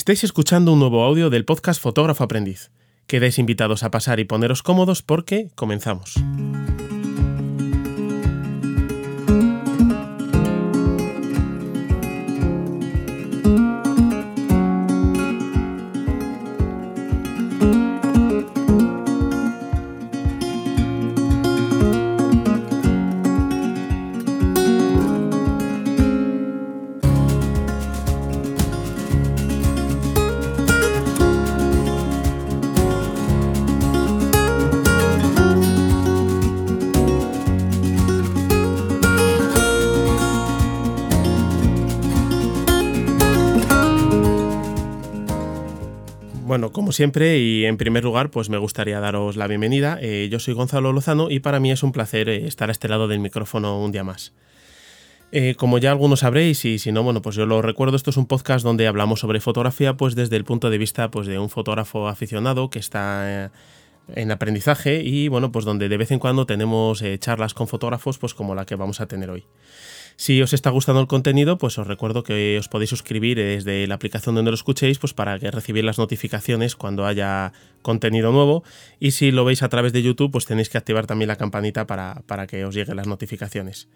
Estáis escuchando un nuevo audio del podcast Fotógrafo Aprendiz. Quedáis invitados a pasar y poneros cómodos porque comenzamos. Siempre y en primer lugar, pues me gustaría daros la bienvenida. Eh, yo soy Gonzalo Lozano y para mí es un placer eh, estar a este lado del micrófono un día más. Eh, como ya algunos sabréis y si no, bueno, pues yo lo recuerdo, esto es un podcast donde hablamos sobre fotografía pues desde el punto de vista pues de un fotógrafo aficionado que está en aprendizaje y bueno, pues donde de vez en cuando tenemos charlas con fotógrafos pues como la que vamos a tener hoy. Si os está gustando el contenido, pues os recuerdo que os podéis suscribir desde la aplicación donde lo escuchéis, pues para que recibir las notificaciones cuando haya contenido nuevo. Y si lo veis a través de YouTube, pues tenéis que activar también la campanita para, que os lleguen las notificaciones.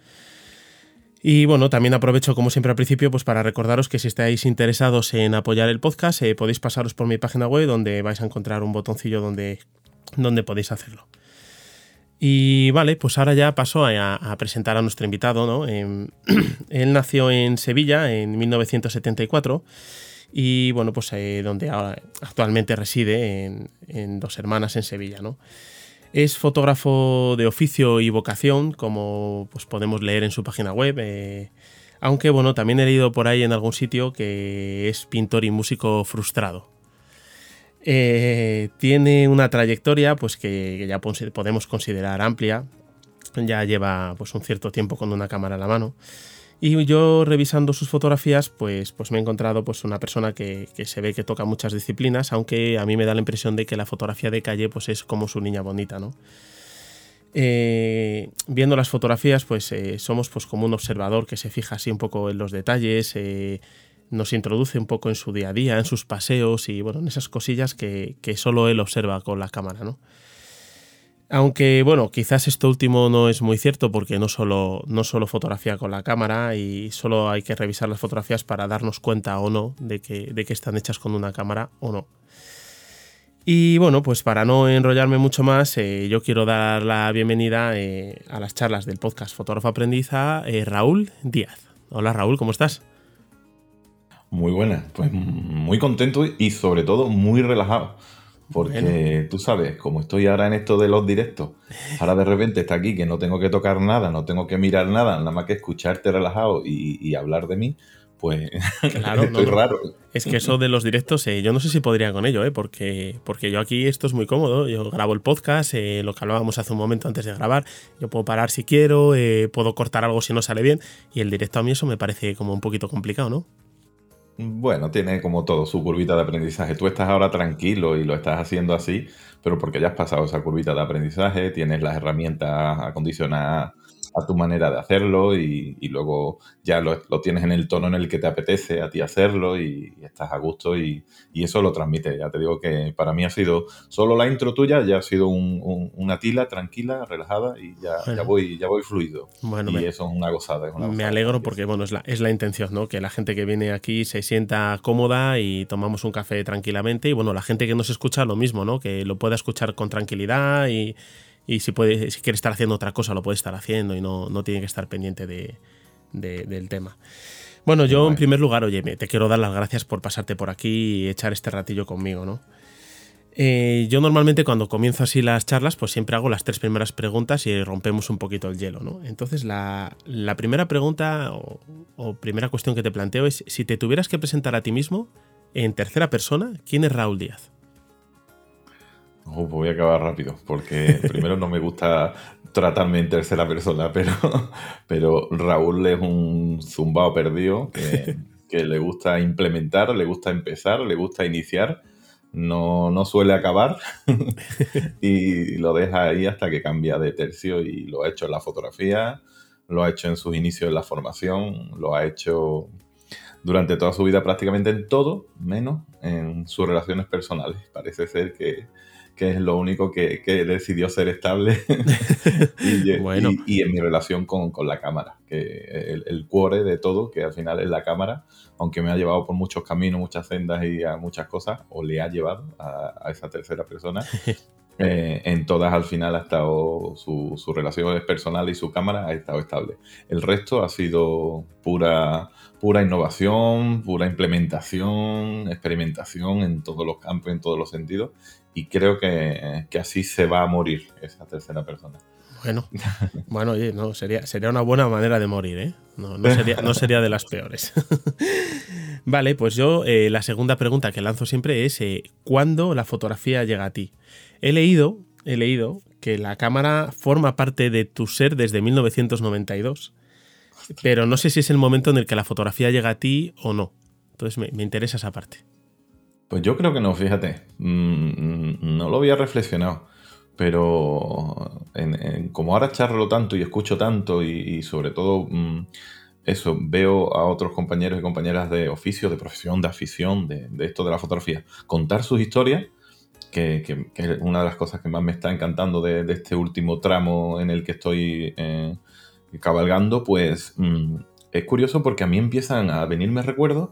Y bueno, también aprovecho como siempre al principio pues para recordaros que si estáis interesados en apoyar el podcast eh, podéis pasaros por mi página web donde vais a encontrar un botoncillo donde, donde podéis hacerlo. Y vale, pues ahora ya paso a, presentar a nuestro invitado. ¿no? Em, él nació en Sevilla en 1974 y bueno, pues eh, donde ahora actualmente reside en, Dos Hermanas en Sevilla. ¿no? Es fotógrafo de oficio y vocación, como pues, podemos leer en su página web. Eh, aunque bueno, también he leído por ahí en algún sitio que es pintor y músico frustrado. Eh, tiene una trayectoria pues, que, ya podemos considerar amplia. Ya lleva pues, un cierto tiempo con una cámara a la mano. Y yo revisando sus fotografías, pues, pues me he encontrado pues, una persona que, se ve que toca muchas disciplinas, aunque a mí me da la impresión de que la fotografía de calle pues, es como su niña bonita, ¿no? Eh, viendo las fotografías, pues eh, somos pues, como un observador que se fija así un poco en los detalles, nos introduce un poco en su día a día, en sus paseos y bueno, en esas cosillas que, solo él observa con la cámara, ¿no? Aunque bueno, quizás esto último no es muy cierto porque no solo, no solo fotografía con la cámara y solo hay que revisar las fotografías para darnos cuenta o no de que, de que están hechas con una cámara o no. Y bueno, pues para no enrollarme mucho más, eh, yo quiero dar la bienvenida eh, a las charlas del podcast Fotógrafo Aprendiz a eh, Raúl Díaz. Hola Raúl, ¿cómo estás? Muy buena, pues muy contento y sobre todo muy relajado. Porque tú sabes, como estoy ahora en esto de los directos, ahora de repente está aquí que no tengo que tocar nada, no tengo que mirar nada, nada más que escucharte relajado y, hablar de mí, pues claro, estoy raro. Es que eso de los directos, eh, yo no sé si podría con ello, eh, porque, porque yo aquí esto es muy cómodo. Yo grabo el podcast, eh, lo que hablábamos hace un momento antes de grabar. Yo puedo parar si quiero, eh, puedo cortar algo si no sale bien. Y el directo a mí eso me parece como un poquito complicado, ¿no? Bueno, tiene como todo su curvita de aprendizaje. Tú estás ahora tranquilo y lo estás haciendo así, pero porque ya has pasado esa curvita de aprendizaje, tienes las herramientas acondicionadas a tu manera de hacerlo y, luego ya lo, tienes en el tono en el que te apetece a ti hacerlo y, estás a gusto y, eso lo transmite. Ya te digo que para mí ha sido solo la intro tuya, ya ha sido una tila tranquila, relajada y ya, voy, ya voy fluido. Bueno, y eso es una gozada. me alegro porque bueno, es la, es la intención, ¿no? Que la gente que viene aquí se sienta cómoda y tomamos un café tranquilamente y bueno, la gente que nos escucha lo mismo, ¿no? Que lo pueda escuchar con tranquilidad y y si, puede, si quiere estar haciendo otra cosa, lo puede estar haciendo y no, no tiene que estar pendiente de, del tema. Bueno, yo en primer lugar, oye, te quiero dar las gracias por pasarte por aquí y echar este ratillo conmigo, ¿no? Eh, yo normalmente cuando comienzo así las charlas, pues siempre hago las tres primeras preguntas y rompemos un poquito el hielo, ¿no? Entonces, la, la primera pregunta o, o, primera cuestión que te planteo es, si te tuvieras que presentar a ti mismo en tercera persona, ¿quién es Raúl Díaz? Oh, pues voy a acabar rápido, porque primero no me gusta tratarme en tercera persona, pero, pero Raúl es un zumbao perdido que, le gusta implementar, le gusta empezar, le gusta iniciar, no, no suele acabar y lo deja ahí hasta que cambia de tercio y lo ha hecho en la fotografía, lo ha hecho en sus inicios en la formación, lo ha hecho durante toda su vida prácticamente en todo, menos en sus relaciones personales. Parece ser que, es lo único que, decidió ser estable y, bueno. y, en mi relación con, la cámara, que el, el, cuore de todo, que al final es la cámara, aunque me ha llevado por muchos caminos, muchas sendas y a muchas cosas, o le ha llevado a, esa tercera persona, eh, en todas al final ha estado su, su relación personal y su cámara ha estado estable. El resto ha sido pura pura innovación, pura implementación, experimentación en todos los campos, en todos los sentidos. Y creo que, así se va a morir esa tercera persona. Bueno, bueno, oye, no, sería, sería una buena manera de morir, ¿eh? No, sería, de las peores. vale, pues yo eh, la segunda pregunta que lanzo siempre es eh, ¿cuándo la fotografía llega a ti? He leído, he leído que la cámara forma parte de tu ser desde 1992 pero no sé si es el momento en el que la fotografía llega a ti o no. Entonces me, interesa esa parte. Pues yo creo que no, fíjate. Mm, no lo había reflexionado. Pero como ahora charlo tanto y escucho tanto y, sobre todo mm, eso, veo a otros compañeros y compañeras de oficio, de profesión, de afición, de, esto de la fotografía, contar sus historias, que, es una de las cosas que más me está encantando de, este último tramo en el que estoy eh, cabalgando, pues mm, es curioso porque a mí empiezan a venirme recuerdos.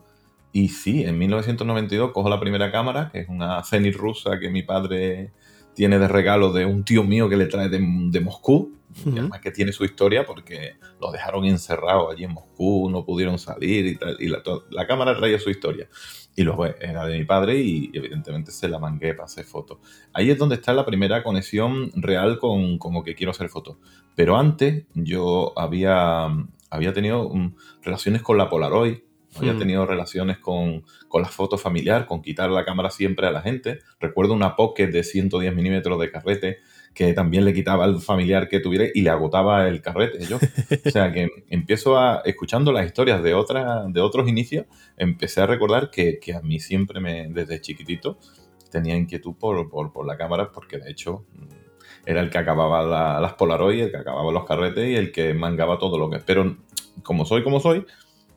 Y sí, en 1992 cojo la primera cámara, que es una Zenit rusa que mi padre tiene de regalo de un tío mío que le trae de, Moscú. Y además que tiene su historia porque lo dejaron encerrado allí en Moscú, no pudieron salir y tal. Y la, la cámara traía su historia. Y luego era de mi padre y evidentemente se la mangué para hacer fotos. Ahí es donde está la primera conexión real con, lo que quiero hacer fotos. Pero antes yo había, había tenido mm, relaciones con la Polaroid, había hmm. tenido relaciones con, con la foto familiar, con quitar la cámara siempre a la gente. Recuerdo una Pocket de 110 milímetros de carrete que también le quitaba al familiar que tuviera y le agotaba el carrete yo. O sea que empiezo a, escuchando las historias de, otra, de otros inicios, empecé a recordar que, que a mí siempre me, desde chiquitito, tenía inquietud por, por, por la cámara porque de hecho era el que acababa las Polaroid, el que acababa los carretes y el que mangaba todo lo que... Pero como soy como soy,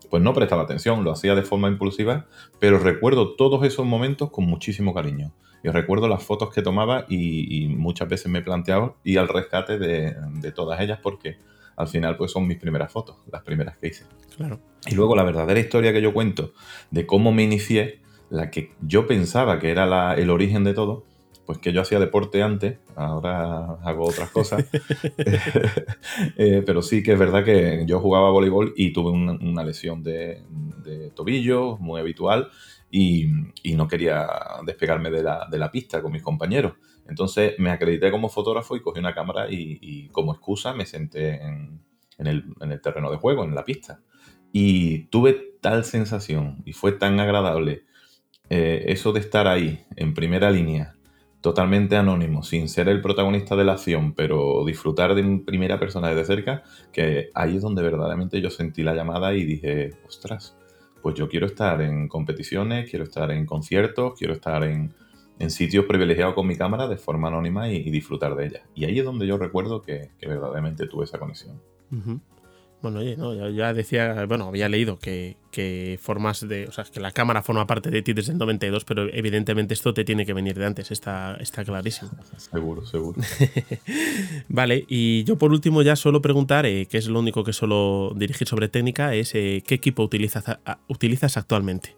pues no prestaba atención, lo hacía de forma impulsiva, pero recuerdo todos esos momentos con muchísimo cariño. Y recuerdo las fotos que tomaba y, muchas veces me he planteado ir al rescate de, de, todas ellas porque al final pues son mis primeras fotos, las primeras que hice. Claro. Y luego la verdadera historia que yo cuento de cómo me inicié, la que yo pensaba que era la, el origen de todo, pues que yo hacía deporte antes, ahora hago otras cosas. Eh, pero sí que es verdad que yo jugaba voleibol y tuve una, lesión de, tobillo muy habitual y, no quería despegarme de la, pista con mis compañeros. Entonces me acredité como fotógrafo y cogí una cámara y, como excusa me senté en, el, terreno de juego, en la pista. Y tuve tal sensación y fue tan agradable eh, eso de estar ahí, en primera línea, totalmente anónimo, sin ser el protagonista de la acción, pero disfrutar de primera persona desde cerca, que ahí es donde verdaderamente yo sentí la llamada y dije, ostras, pues yo quiero estar en competiciones, quiero estar en conciertos, quiero estar en, sitios privilegiados con mi cámara de forma anónima y, disfrutar de ella. Y ahí es donde yo recuerdo que, verdaderamente tuve esa conexión. Bueno, oye, no, ya, decía, bueno, había leído que, formas de, o sea, que la cámara forma parte de ti desde el 92, pero evidentemente esto te tiene que venir de antes, está, está clarísimo. Seguro, seguro. vale, y yo por último ya suelo preguntar, eh, que es lo único que suelo dirigir sobre técnica, es eh, ¿qué equipo utilizas, utilizas actualmente?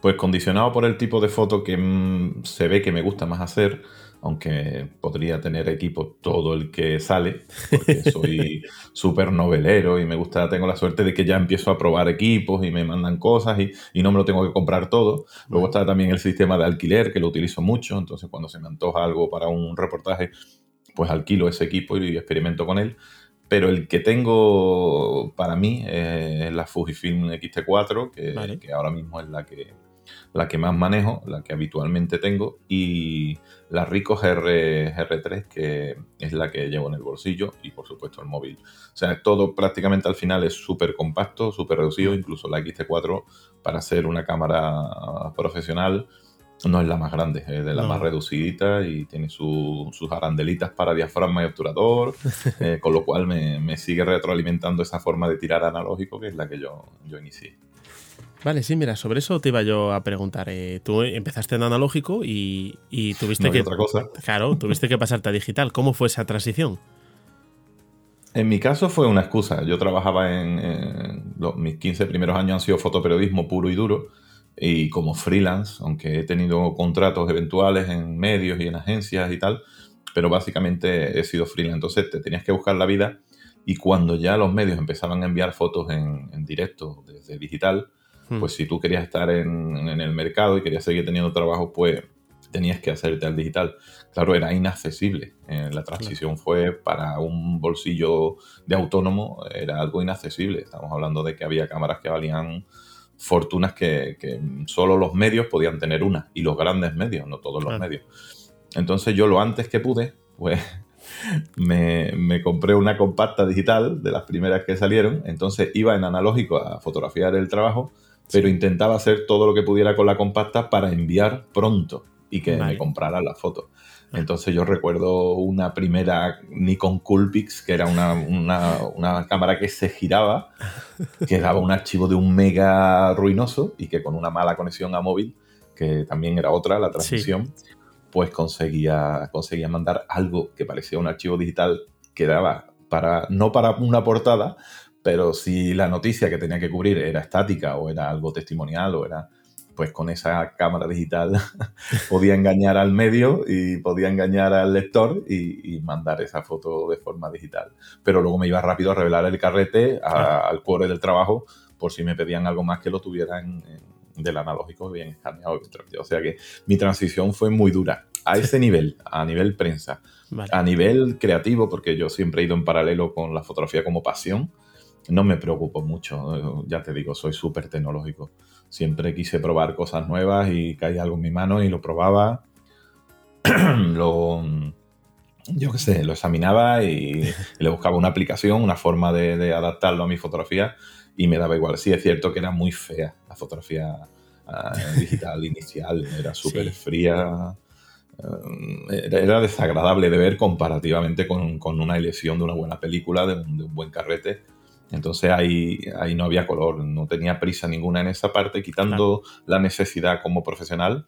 Pues condicionado por el tipo de foto que mm, se ve que me gusta más hacer, aunque podría tener equipo todo el que sale, porque soy súper novelero y me gusta, tengo la suerte de que ya empiezo a probar equipos y me mandan cosas y, y, no me lo tengo que comprar todo. Luego está también el sistema de alquiler, que lo utilizo mucho, entonces cuando se me antoja algo para un reportaje, pues alquilo ese equipo y experimento con él. Pero el que tengo para mí es la Fujifilm X-T4, que, que ahora mismo es la que la que más manejo, la que habitualmente tengo, y la Rico GR, GR3, que es la que llevo en el bolsillo, y por supuesto el móvil. O sea, todo prácticamente al final es súper compacto, súper reducido, incluso la XT4 para ser una cámara profesional no es la más grande, es de la más reducidita y tiene sus arandelitas para diafragma y obturador, eh, con lo cual me, sigue retroalimentando esa forma de tirar analógico que es la que yo, yo inicié. Vale, sí, mira, sobre eso te iba yo a preguntar. Eh, tú empezaste en analógico y, tuviste que. Otra cosa. Claro, tuviste que pasarte a digital. ¿Cómo fue esa transición? En mi caso fue una excusa. Yo trabajaba en. mis 15 primeros años han sido fotoperiodismo puro y duro y como freelance, aunque he tenido contratos eventuales en medios y en agencias y tal, pero básicamente he sido freelance. Entonces te tenías que buscar la vida y cuando ya los medios empezaban a enviar fotos en, directo desde digital, hmm. pues si tú querías estar en, el mercado y querías seguir teniendo trabajo, pues tenías que hacerte al digital. Claro, era inaccesible. Eh, la transición fue para un bolsillo de autónomo, era algo inaccesible. Estamos hablando de que había cámaras que valían fortunas que, solo los medios podían tener una, y los grandes medios, no todos los medios. Entonces yo lo antes que pude, pues me, compré una compacta digital de las primeras que salieron, entonces iba en analógico a fotografiar el trabajo, pero intentaba hacer todo lo que pudiera con la compacta para enviar pronto y que me compraran las fotos. Entonces yo recuerdo una primera Nikon Coolpix, que era una, cámara que se giraba, que daba un archivo de un mega ruinoso y que con una mala conexión a móvil, que también era otra, la transmisión, pues conseguía, conseguía mandar algo que parecía un archivo digital que daba para, no para una portada, pero si la noticia que tenía que cubrir era estática o era algo testimonial o era pues con esa cámara digital podía engañar al medio y podía engañar al lector y, mandar esa foto de forma digital. Pero luego me iba rápido a revelar el carrete al cuore del trabajo por si me pedían algo más que lo tuvieran del analógico bien escaneado. O sea que mi transición fue muy dura. A ese nivel, a nivel prensa, a nivel creativo, porque yo siempre he ido en paralelo con la fotografía como pasión, no me preocupo mucho. Ya te digo, soy súper tecnológico siempre quise probar cosas nuevas y caía algo en mi mano y lo probaba. lo, yo qué sé, lo examinaba y, le buscaba una aplicación, una forma de, adaptarlo a mi fotografía y me daba igual. Sí, es cierto que era muy fea la fotografía ah, digital inicial, era súper fría. Eh, era, desagradable de ver comparativamente con, una elección de una buena película, de un buen carrete entonces ahí, ahí no había color, no tenía prisa ninguna en esa parte, quitando la necesidad como profesional,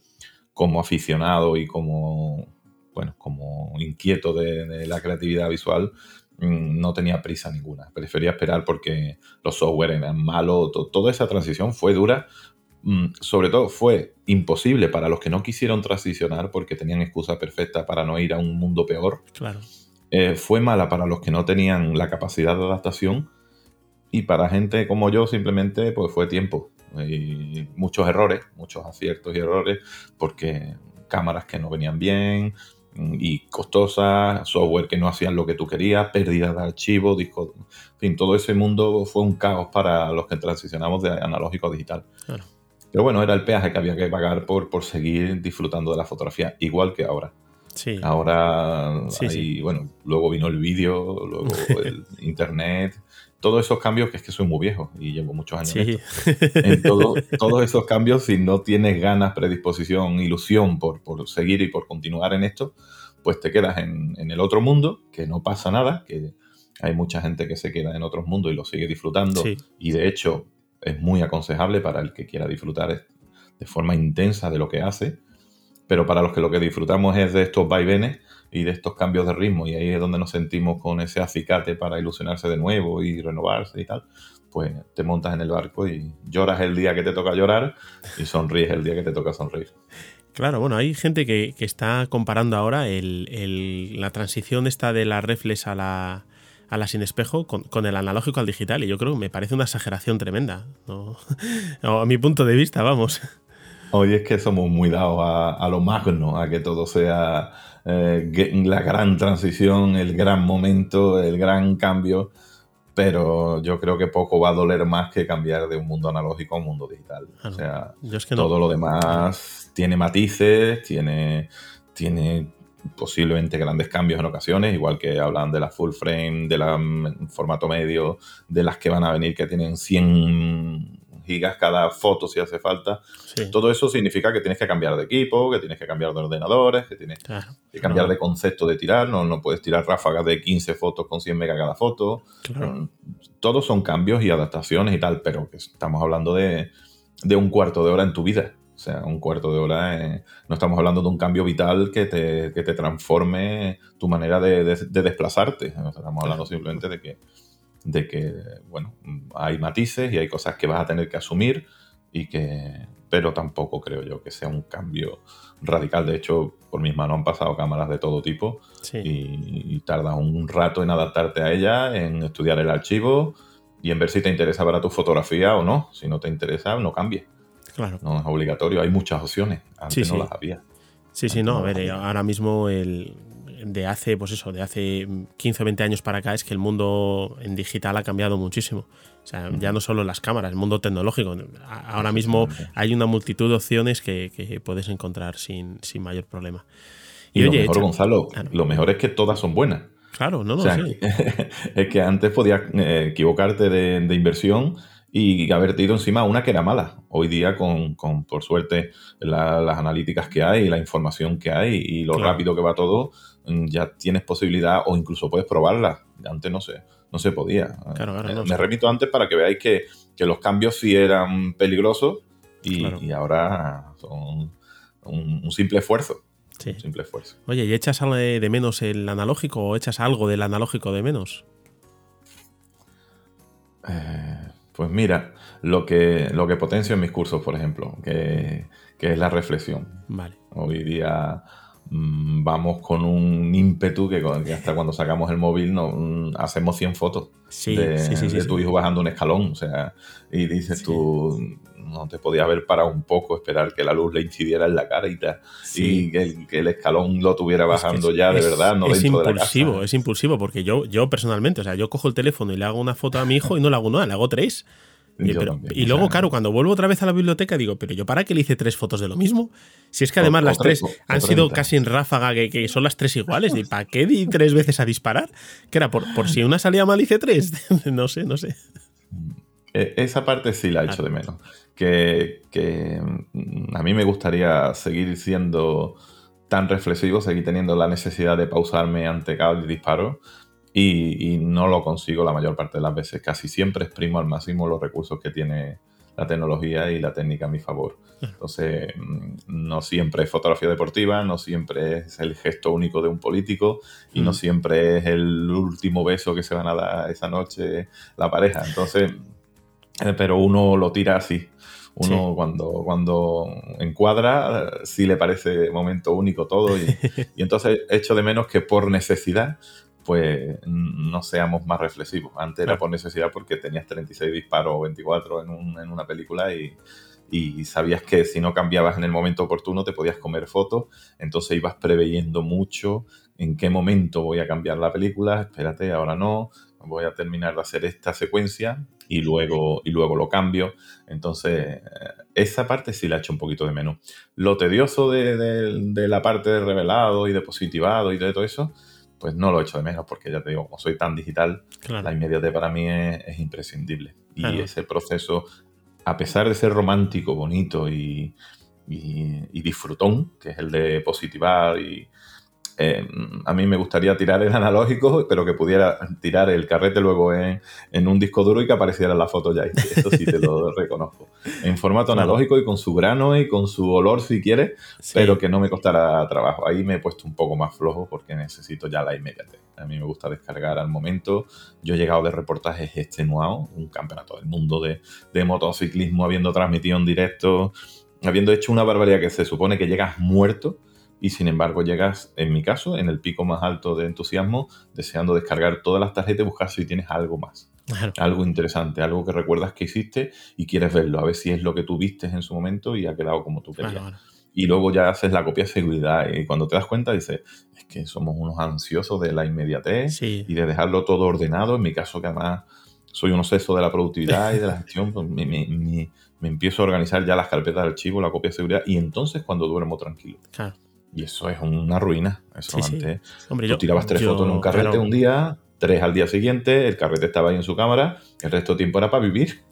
como aficionado y como, bueno, como inquieto de, la creatividad visual, mm, no tenía prisa ninguna. Prefería esperar porque los software eran malos, toda esa transición fue dura. Mm, sobre todo fue imposible para los que no quisieron transicionar porque tenían excusa perfecta para no ir a un mundo peor. Claro. Eh, fue mala para los que no tenían la capacidad de adaptación y para gente como yo simplemente pues fue tiempo y muchos errores, muchos aciertos y errores porque cámaras que no venían bien y costosas, software que no hacían lo que tú querías, pérdida de archivos, discos, en fin, todo ese mundo fue un caos para los que transicionamos de analógico a digital. Pero bueno, era el peaje que había que pagar por, por seguir disfrutando de la fotografía, igual que ahora. Sí. Ahora, bueno, luego vino el vídeo, luego el internet, todos esos cambios, que es que soy muy viejo y llevo muchos años en, esto. todos esos cambios, si no tienes ganas, predisposición, ilusión por, seguir y por continuar en esto, pues te quedas en, el otro mundo, que no pasa nada, que hay mucha gente que se queda en otros mundos y lo sigue disfrutando. Y de hecho es muy aconsejable para el que quiera disfrutar de forma intensa de lo que hace. Pero para los que lo que disfrutamos es de estos vaivenes, y de estos cambios de ritmo, y ahí es donde nos sentimos con ese acicate para ilusionarse de nuevo y renovarse y tal, pues te montas en el barco y lloras el día que te toca llorar y sonríes el día que te toca sonreír. Claro, bueno, hay gente que, está comparando ahora el, la transición esta de la reflex a la, a la sin espejo con, el analógico al digital y yo creo que me parece una exageración tremenda. a mi punto de vista, vamos. Hoy es que somos muy dados a, a lo magno, a que todo sea eh, la gran transición, el gran momento, el gran cambio, pero yo creo que poco va a doler más que cambiar de un mundo analógico a un mundo digital. Ah, o sea, todo lo demás tiene matices, tiene, tiene posiblemente grandes cambios en ocasiones, igual que hablan de la full frame, de la mm, formato medio, de las que van a venir que tienen 100 gigas cada foto si hace falta. Todo eso significa que tienes que cambiar de equipo, que tienes que cambiar de ordenadores, que tienes que cambiar de concepto de tirar. No, no puedes tirar ráfagas de 15 fotos con 100 megas cada foto. Mm, todos son cambios y adaptaciones y tal, pero que estamos hablando de, de un cuarto de hora en tu vida. O sea, un cuarto de hora, no estamos hablando de un cambio vital que te, que te transforme tu manera de, de, desplazarte. Estamos hablando simplemente de que, de que, bueno, hay matices y hay cosas que vas a tener que asumir y que, pero tampoco creo yo que sea un cambio radical. De hecho, por mis manos han pasado cámaras de todo tipo y, y tardas un rato en adaptarte a ella, en estudiar el archivo y en ver si te interesa para tu fotografía o no. Si no te interesa, no cambie. Claro. No es obligatorio, hay muchas opciones. Antes no las había. Sí, sí, no. A ver, ahora mismo el de hace, pues eso, de hace 15 o 20 años para acá es que el mundo en digital ha cambiado muchísimo. O sea, ya no solo las cámaras, el mundo tecnológico. Ahora mismo hay una multitud de opciones que, puedes encontrar sin, sin, mayor problema. Y, lo mejor, Gonzalo, lo mejor es que todas son buenas. Claro, no, no, Es que antes podías eh, equivocarte de, de inversión y haber ido encima una que era mala. Hoy día, con, por suerte, las analíticas que hay, la información que hay y lo rápido que va todo, ya tienes posibilidad o incluso puedes probarla. Antes no se, no se podía. Eh, me remito antes para que veáis que, los cambios sí eran peligrosos y, ahora son un, simple esfuerzo. Un simple esfuerzo. Oye, ¿y echas algo de menos el analógico o echas algo del analógico de menos? Eh, pues mira, lo que, lo que potencio en mis cursos, por ejemplo, que, es la reflexión. Vale. Hoy día mm, vamos con un ímpetu que, hasta cuando sacamos el móvil no, mm, hacemos 100 fotos de, tu hijo bajando un escalón. O sea, y dices tú, no te podías haber parado un poco, esperar que la luz le incidiera en la cara y, y que, el, escalón lo tuviera bajando ya de verdad, no es impulsivo, Es impulsivo, porque yo, yo personalmente, o sea, yo cojo el teléfono y le hago una foto a mi hijo y no le hago nada, le hago tres. Y, luego, claro, cuando vuelvo otra vez a la biblioteca, digo, pero yo para qué le hice tres fotos de lo mismo. Si es que además las tres han sido casi en ráfaga, que, son las tres iguales. ¿Y para qué di tres veces a disparar? Que era por, por si una salía mal, hice tres. no sé, no sé. E, esa parte sí la he hecho de menos que, mm, a mí me gustaría seguir siendo tan reflexivo, seguir teniendo la necesidad de pausarme ante cada disparo y, no lo consigo la mayor parte de las veces. Casi siempre exprimo al máximo los recursos que tiene la tecnología y la técnica a mi favor. Entonces, mm, no siempre es fotografía deportiva, no siempre es el gesto único de un político y no siempre es el último beso que se van a dar esa noche la pareja. Entonces, eh, pero uno lo tira así. Uno cuando, cuando encuadra, sí le parece momento único todo. Y, y, entonces echo de menos que por necesidad, pues no seamos más reflexivos. Antes era por necesidad porque tenías 36 disparos o 24 en, un, en una película y, y sabías que si no cambiabas en el momento oportuno te podías comer fotos, entonces ibas preveyendo mucho en qué momento voy a cambiar la película, espérate, ahora no, voy a terminar de hacer esta secuencia y luego, y luego lo cambio. Entonces, esa parte sí la he hecho un poquito de menos. Lo tedioso de, la parte de revelado y de positivado y de todo eso, pues no lo he hecho de menos porque ya te digo, como soy tan digital, la inmediatez para mí es, imprescindible. Y ese proceso, a pesar de ser romántico, bonito y, y disfrutón, que es el de positivar y, eh, a mí me gustaría tirar el analógico, pero que pudiera tirar el carrete luego en, un disco duro y que apareciera la foto ya. Eso sí te lo reconozco. En formato analógico y con su grano y con su olor si quieres, pero que no me costara trabajo. Ahí me he puesto un poco más flojo porque necesito ya la inmediatez. A mí me gusta descargar al momento. Yo he llegado de reportajes extenuados, un campeonato del mundo de, de motociclismo, habiendo transmitido en directo, habiendo hecho una barbaridad que se supone que llegas muerto y sin embargo llegas, en mi caso, en el pico más alto de entusiasmo, deseando descargar todas las tarjetas y buscar si tienes algo más. Algo interesante, algo que recuerdas que hiciste y quieres verlo, a ver si es lo que tú viste en su momento y ha quedado como tú querías. Y luego ya haces la copia de seguridad y cuando te das cuenta dices, es que somos unos ansiosos de la inmediatez y de dejarlo todo ordenado. En mi caso, que además soy un obseso de la productividad y de la gestión, pues me, me, empiezo a organizar ya las carpetas de archivo, la copia de seguridad y entonces cuando duermo tranquilo. Claro. Y eso es una ruina. Eso antes. Hombre, tú tirabas tres fotos en un carrete un día tres al día siguiente, el carrete estaba ahí en su cámara, el resto del tiempo era para vivir.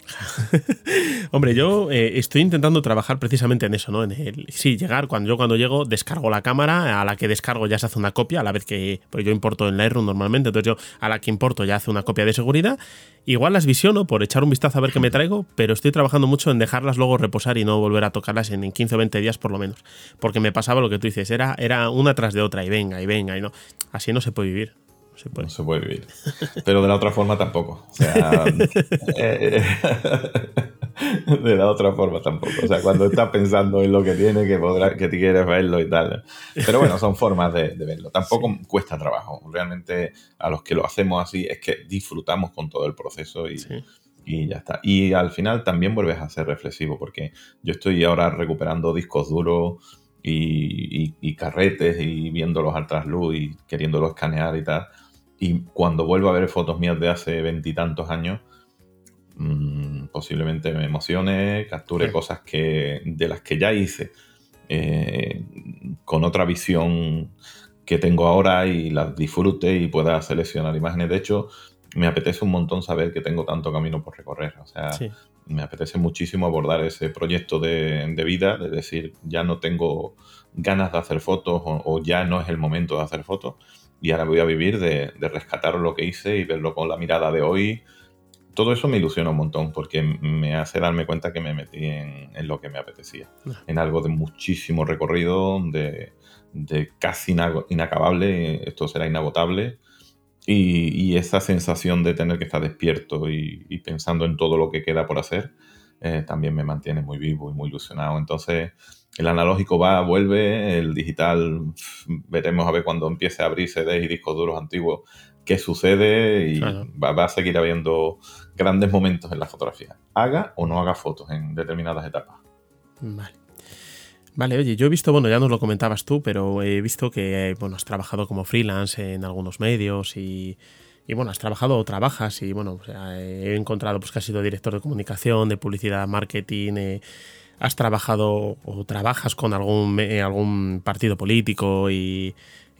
Hombre, yo eh, estoy intentando trabajar precisamente en eso, ¿no? En el, sí, llegar, cuando yo cuando llego descargo la cámara, a la que descargo ya se hace una copia, a la vez que pues yo importo en Lightroom normalmente, entonces yo a la que importo ya hace una copia de seguridad. Igual las visiono por echar un vistazo a ver qué me traigo, pero estoy trabajando mucho en dejarlas luego reposar y no volver a tocarlas en 15 o 20 días por lo menos. Porque me pasaba lo que tú dices, era, era una tras de otra y venga y venga y no. Así no se puede vivir. Se puede. No se puede vivir. Pero de la otra forma tampoco. O sea, eh, de la otra forma tampoco. O sea, cuando estás pensando en lo que tiene, que, podrá, que te quieres verlo y tal. Pero bueno, son formas de, verlo. Tampoco cuesta trabajo. Realmente a los que lo hacemos así es que disfrutamos con todo el proceso y, y ya está. Y al final también vuelves a ser reflexivo porque yo estoy ahora recuperando discos duros y, y carretes y viéndolos al trasluz y queriéndolos escanear y tal y cuando vuelvo a ver fotos mías de hace veintitantos años, mm, posiblemente me emocione, capture cosas que, de las que ya hice, eh, con otra visión que tengo ahora y las disfrute y pueda seleccionar imágenes. De hecho, me apetece un montón saber que tengo tanto camino por recorrer. O sea, me apetece muchísimo abordar ese proyecto de, vida, de decir, ya no tengo ganas de hacer fotos o, ya no es el momento de hacer fotos y ahora voy a vivir de, rescatar lo que hice y verlo con la mirada de hoy. Todo eso me ilusiona un montón porque me hace darme cuenta que me metí en, lo que me apetecía, en algo de muchísimo recorrido, de, casi inacabable, esto será inagotable. Y, esa sensación de tener que estar despierto y, pensando en todo lo que queda por hacer, eh, también me mantiene muy vivo y muy ilusionado. Entonces, el analógico va, vuelve, el digital veremos a ver cuando empiece a abrir CDs y discos duros antiguos qué sucede y va, a seguir habiendo grandes momentos en la fotografía. Haga o no haga fotos en determinadas etapas. Vale. Vale, oye, yo he visto, bueno, ya nos lo comentabas tú, pero he visto que, bueno, has trabajado como freelance en algunos medios y, bueno, has trabajado o trabajas y, bueno, he encontrado pues que has sido director de comunicación, de publicidad, marketing, eh, has trabajado o trabajas con algún, algún partido político y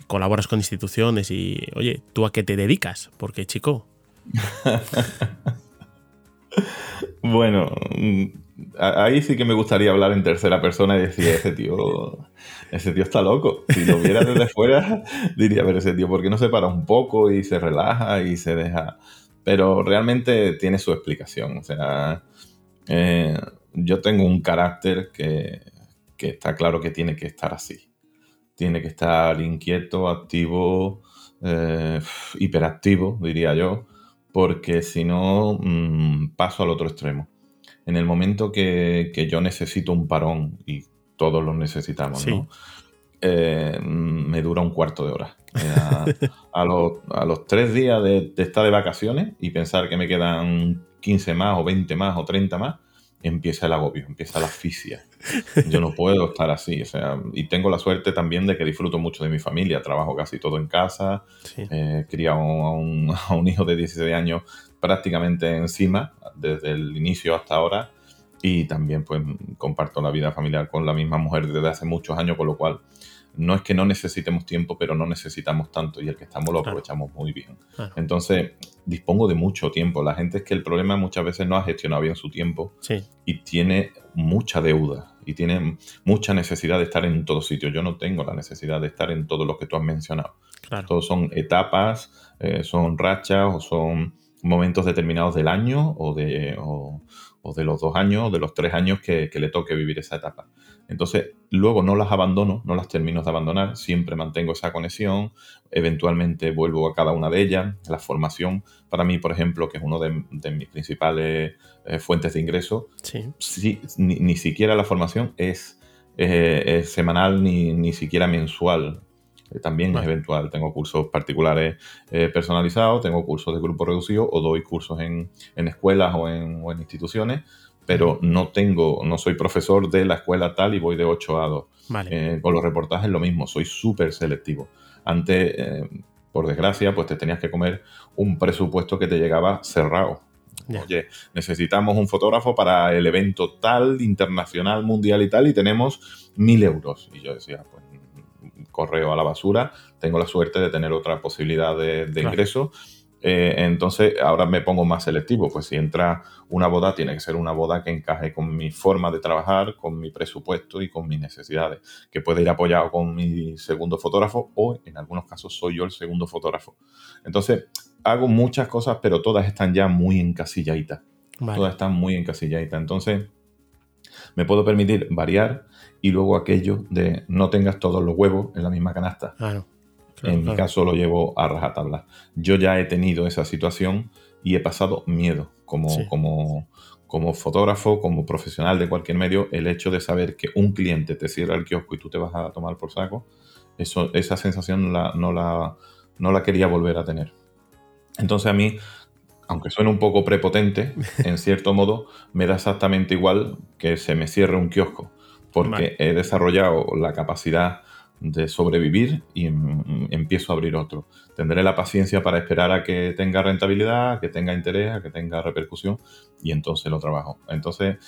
colaboras con instituciones y, oye, ¿tú a qué te dedicas? Porque, chico. bueno, mm, ahí sí que me gustaría hablar en tercera persona y decir, ese tío, ese tío está loco. Si lo viera desde fuera, diría, pero ese tío, ¿por qué no se para un poco y se relaja y se deja? Pero realmente tiene su explicación. O sea, eh, yo tengo un carácter que, está claro que tiene que estar así. Tiene que estar inquieto, activo, eh, hiperactivo, diría yo, porque si no mm, paso al otro extremo. En el momento que, yo necesito un parón, y todos lo necesitamos, ¿no? Eh, me dura un cuarto de hora. Eh, a, los, tres días de, de, estar de vacaciones y pensar que me quedan 15 más o 20 más o 30 más, empieza el agobio, empieza la asfixia. Yo no puedo estar así, o sea, y tengo la suerte también de que disfruto mucho de mi familia, trabajo casi todo en casa, sí. eh, a un, a un, hijo de 16 años prácticamente encima, desde el inicio hasta ahora, y también pues comparto la vida familiar con la misma mujer desde hace muchos años, con lo cual no es que no necesitemos tiempo, pero no necesitamos tanto y el que estamos lo aprovechamos muy bien. Entonces, dispongo de mucho tiempo. La gente es que el problema muchas veces no ha gestionado bien su tiempo y tiene mucha deuda y tiene mucha necesidad de estar en todos sitios. Yo no tengo la necesidad de estar en todos los que tú has mencionado. Todos son etapas, eh, son rachas o son momentos determinados del año o de, o, de los dos años o de los tres años que, que le toque vivir esa etapa. Entonces, luego no las abandono, no las termino de abandonar, siempre mantengo esa conexión, eventualmente vuelvo a cada una de ellas. La formación, para mí, por ejemplo, que es una de, mis principales eh, fuentes de ingreso, sí. ni, siquiera la formación es, eh, semanal ni, ni, siquiera mensual. Eh, también es eventual. Tengo cursos particulares personalizados, tengo cursos de grupo reducido o doy cursos en, escuelas o en instituciones pero no tengo, no soy profesor de la escuela tal y voy de 8 a 2. Eh, con los reportajes lo mismo, soy súper selectivo. Antes, eh, por desgracia, pues te tenías que comer un presupuesto que te llegaba cerrado. Oye, necesitamos un fotógrafo para el evento tal, internacional, mundial y tal, y tenemos mil euros. Y yo decía, pues correo a la basura, tengo la suerte de tener otra posibilidad de, ingreso Eh, entonces, ahora me pongo más selectivo. Pues si entra una boda, tiene que ser una boda que encaje con mi forma de trabajar, con mi presupuesto y con mis necesidades. Que puede ir apoyado con mi segundo fotógrafo o en algunos casos soy yo el segundo fotógrafo. Entonces, hago muchas cosas, pero todas están ya muy encasilladitas. Todas están muy encasilladitas. Entonces, me puedo permitir variar y luego aquello de no tengas todos los huevos en la misma canasta. Claro en mi caso lo llevo a rajatabla. Yo ya he tenido esa situación y he pasado miedo como, como, como fotógrafo, como profesional de cualquier medio, el hecho de saber que un cliente te cierra el kiosco y tú te vas a tomar por saco, eso, esa sensación no, la, no la quería volver a tener. Entonces a mí, aunque suene un poco prepotente, en cierto modo me da exactamente igual que se me cierre un kiosco, porque he desarrollado la capacidad de sobrevivir y em, empiezo a abrir otro. Tendré la paciencia para esperar a que tenga rentabilidad, que tenga interés, a que tenga repercusión y entonces lo trabajo. Entonces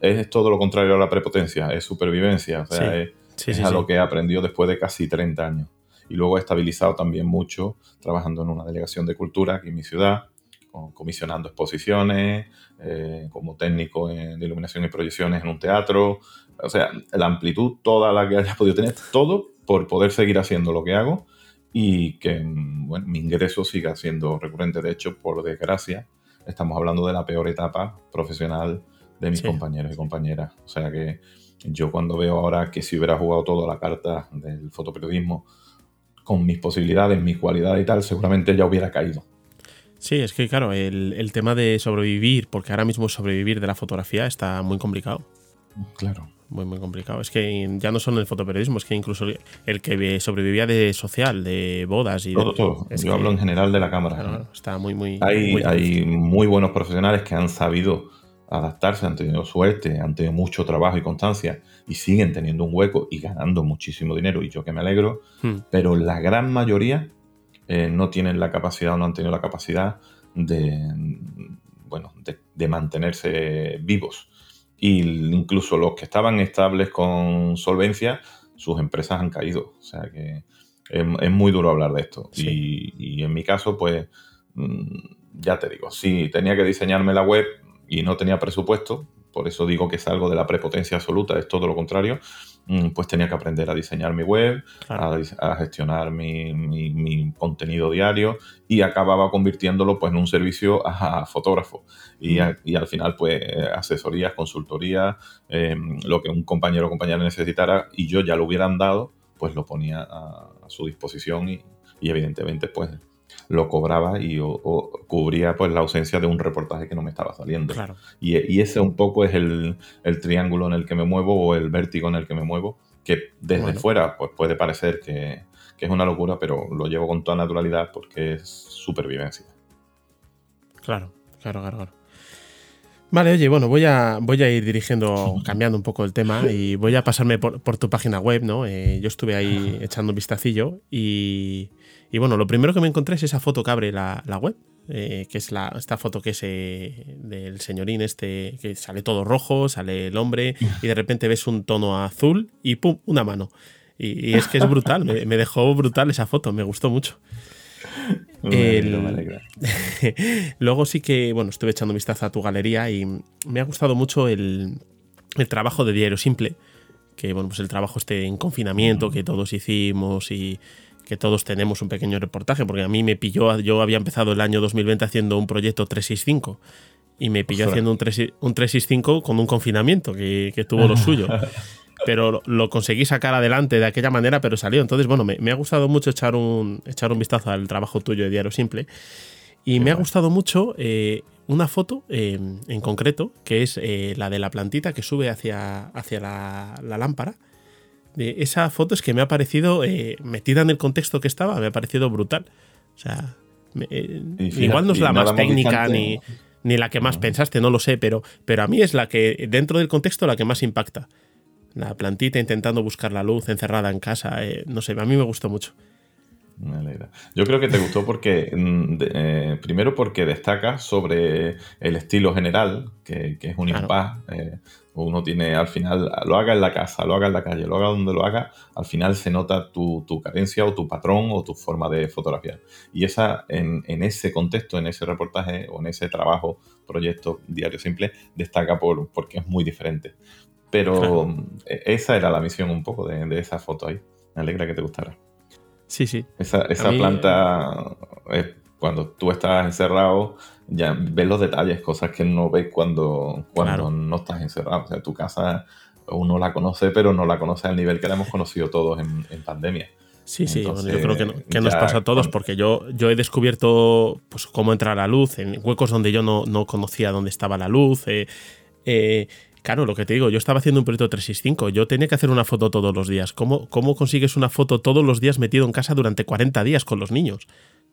es todo lo contrario a la prepotencia, es supervivencia, o sea, es, a lo que he aprendido después de casi 30 años. Y luego he estabilizado también mucho trabajando en una delegación de cultura aquí en mi ciudad, comisionando exposiciones, eh, como técnico de iluminación y proyecciones en un teatro, o sea, la amplitud, toda la que haya podido tener, todo por poder seguir haciendo lo que hago y que bueno, mi ingreso siga siendo recurrente. De hecho, por desgracia, estamos hablando de la peor etapa profesional de mis compañeros y compañeras. O sea que yo cuando veo ahora que si hubiera jugado toda la carta del fotoperiodismo con mis posibilidades, mis cualidades y tal, seguramente ya hubiera caído. Sí, es que claro, el, el tema de sobrevivir, porque ahora mismo sobrevivir de la fotografía está muy complicado. Claro muy, muy complicado. Es que ya no solo el fotoperiodismo, es que incluso el que sobrevivía de social, de bodas y todo, todo. Yo hablo en general de la cámara. está muy, muy hay, muy hay muy buenos profesionales que han sabido adaptarse, han tenido suerte, han tenido mucho trabajo y constancia y siguen teniendo un hueco y ganando muchísimo dinero. Y yo que me alegro, hmm. pero la gran mayoría eh, no tienen la capacidad o no han tenido la capacidad de, bueno, de mantenerse vivos y incluso los que estaban estables con solvencia, sus empresas han caído. O sea que es, muy duro hablar de esto. Y, en mi caso, pues, mm, ya te digo, si tenía que diseñarme la web y no tenía presupuesto, por eso digo que es algo de la prepotencia absoluta, es todo lo contrario, pues tenía que aprender a diseñar mi web, a, gestionar mi, contenido diario y acababa convirtiéndolo pues en un servicio a, fotógrafo. Y, al final pues asesorías, consultorías, em, lo que un compañero o compañera necesitara y yo ya lo hubieran dado, pues lo ponía a, su disposición y, y evidentemente pues lo cobraba y o, cubría pues la ausencia de un reportaje que no me estaba saliendo. Y, ese un poco es el, triángulo en el que me muevo o el vértigo en el que me muevo, que desde fuera pues puede parecer que, es una locura, pero lo llevo con toda naturalidad porque es supervivencia. Claro, claro, claro, claro. Vale, oye, bueno, voy a, voy a ir dirigiendo, cambiando un poco el tema y voy a pasarme por, tu página web, ¿no? Eh, yo estuve ahí echando un vistacillo y, y bueno, lo primero que me encontré es esa foto que abre la, web, eh, que es la, esta foto que es eh, del señorín este, que sale todo rojo, sale el hombre y de repente ves un tono azul y ¡pum! una mano. Y, es que es brutal, me, dejó brutal esa foto, me gustó mucho. Luego sí que, bueno, estuve echando un vistazo a tu galería y me ha gustado mucho el, el trabajo de Diario Simple, que bueno, pues el trabajo este en confinamiento que todos hicimos y que todos tenemos un pequeño reportaje, porque a mí me pilló, yo había empezado el año 2020 haciendo un proyecto 365 y me pilló haciendo un, 365 con un confinamiento que, tuvo lo suyo. pero lo, conseguí sacar adelante de aquella manera, pero salió. Entonces, bueno, me, ha gustado mucho echar un, echar un vistazo al trabajo tuyo de Diario Simple. Y me ha gustado mucho eh, una foto eh, en concreto, que es eh, la de la plantita que sube hacia, hacia la, la lámpara esa foto es que me ha parecido, eh, metida en el contexto que estaba, me ha parecido brutal. O sea, eh, igual no es la más técnica ni, la que más pensaste, no lo sé, pero, pero a mí es la que, dentro del contexto, la que más impacta. La plantita intentando buscar la luz encerrada en casa, eh, no sé, a mí me gustó mucho. Me alegra. Yo creo que te gustó porque, mm, eh, primero porque destaca sobre el estilo general, que, es un impas. Eh, uno tiene al final, lo haga en la casa, lo haga en la calle, lo haga donde lo haga, al final se nota tu, carencia o tu patrón o tu forma de fotografiar. Y esa, en, ese contexto, en ese reportaje o en ese trabajo, proyecto diario simple, destaca por, porque es muy diferente. Pero e, esa era la misión un poco de, de esa foto ahí. Me alegra que te gustara. Sí, sí. Esa, planta, cuando tú estás encerrado, ya ves los detalles, cosas que no ves cuando, cuando no estás encerrado. O sea, tu casa uno la conoce, pero no la conoce al nivel que la hemos conocido todos en, pandemia. Sí, sí, yo creo que, nos pasa a todos, porque yo, yo he descubierto pues, cómo entra la luz en huecos donde yo no, conocía dónde estaba la luz. Eh, eh, Claro, lo que te digo, yo estaba haciendo un proyecto 365, yo tenía que hacer una foto todos los días. ¿Cómo, cómo consigues una foto todos los días metido en casa durante 40 días con los niños?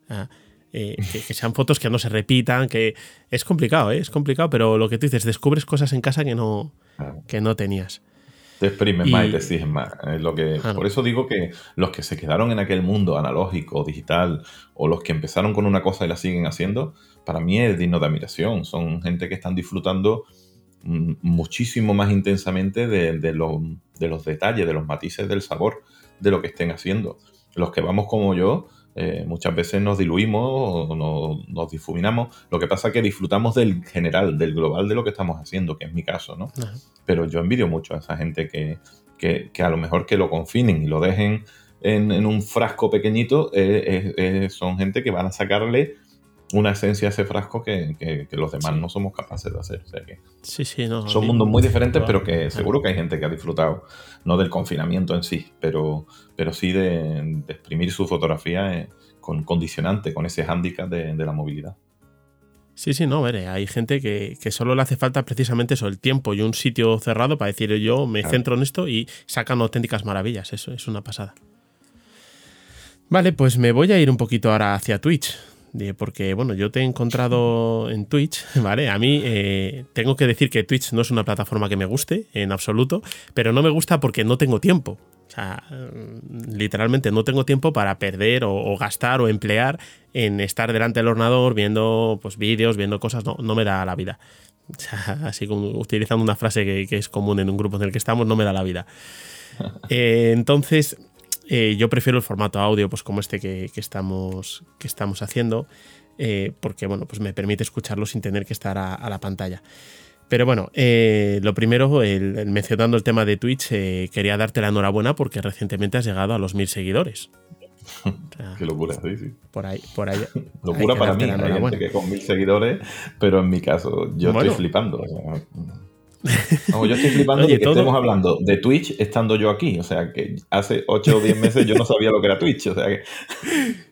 Ah, eh, que, sean fotos que no se repitan, que es complicado, ¿eh? es complicado, pero lo que tú dices, descubres cosas en casa que no, que no tenías. Te exprimes más y te exiges más. lo que, Por eso digo que los que se quedaron en aquel mundo analógico, digital, o los que empezaron con una cosa y la siguen haciendo, para mí es digno de admiración. Son gente que están disfrutando muchísimo más intensamente de, los detalles, de los matices del sabor de lo que estén haciendo. Los que vamos como yo, eh, muchas veces nos diluimos o nos, difuminamos. Lo que pasa es que disfrutamos del general, del global de lo que estamos haciendo, que es mi caso, ¿no? Pero yo envidio mucho a esa gente que, a lo mejor que lo confinen y lo dejen en, un frasco pequeñito, eh, eh, son gente que van a sacarle una esencia a ese frasco que, los demás no somos capaces de hacer. sí, sí, no, son mundos muy diferentes, pero que seguro que hay gente que ha disfrutado, no del confinamiento en sí, pero, pero sí de, exprimir su fotografía eh, con condicionante, con ese hándicap de, la movilidad. Sí, sí, no, veré, hay gente que, solo le hace falta precisamente eso, el tiempo y un sitio cerrado para decir yo me centro en esto y sacan auténticas maravillas, eso es una pasada. Vale, pues me voy a ir un poquito ahora hacia Twitch porque bueno, yo te he encontrado en Twitch, ¿vale? A mí eh, tengo que decir que Twitch no es una plataforma que me guste en absoluto, pero no me gusta porque no tengo tiempo. O sea, mm, literalmente no tengo tiempo para perder o, gastar o emplear en estar delante del ordenador viendo pues, vídeos, viendo cosas, no, no me da la vida. O sea, así como utilizando una frase que, es común en un grupo en el que estamos, no me da la vida. Eh, entonces, eh, yo prefiero el formato audio, pues como este que, estamos, que estamos haciendo, eh, porque bueno, pues me permite escucharlo sin tener que estar a, la pantalla. Pero bueno, eh, lo primero, mencionando el tema de Twitch, quería darte la enhorabuena porque recientemente has llegado a los mil seguidores. Qué locura, sí, sí. Por ahí, por ahí. locura para mí, hay gente que con mil seguidores, pero en mi caso, yo estoy flipando yo estoy flipando de que estemos hablando de Twitch estando yo aquí. O sea, que hace 8 o 10 meses yo no sabía lo que era Twitch. O sea que...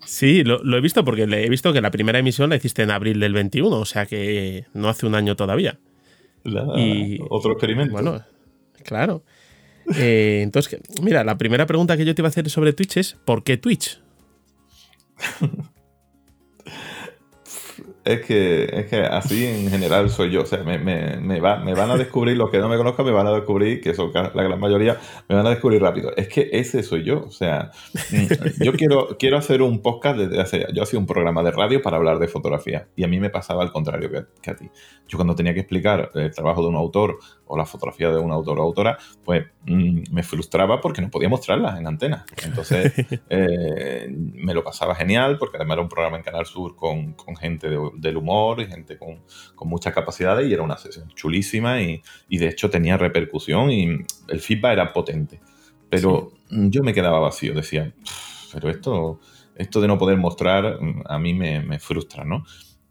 Sí, lo, he visto porque he visto que la primera emisión la hiciste en abril del 21, o sea que no hace un año todavía. y, otro experimento. Bueno, claro. Eh, entonces, mira, la primera pregunta que yo te iba a hacer sobre Twitch es: ¿por qué Twitch? Es que, es que así en general soy yo. O sea, me, me, me, va, me van a descubrir, los que no me conozcan me van a descubrir, que son la gran mayoría, me van a descubrir rápido. Es que ese soy yo. O sea, mm, yo quiero, quiero hacer un podcast desde hace. Yo hacía un programa de radio para hablar de fotografía. Y a mí me pasaba al contrario que, a ti. Yo cuando tenía que explicar el trabajo de un autor o la fotografía de un autor o autora, pues mm, me frustraba porque no podía mostrarlas en antena. Entonces, eh, me lo pasaba genial porque además era un programa en Canal Sur con, con gente de del humor y gente con, muchas capacidades y era una sesión chulísima y, de hecho tenía repercusión y el feedback era potente. Pero yo me quedaba vacío, decía, pero esto, esto de no poder mostrar mm, a mí me, frustra, ¿no?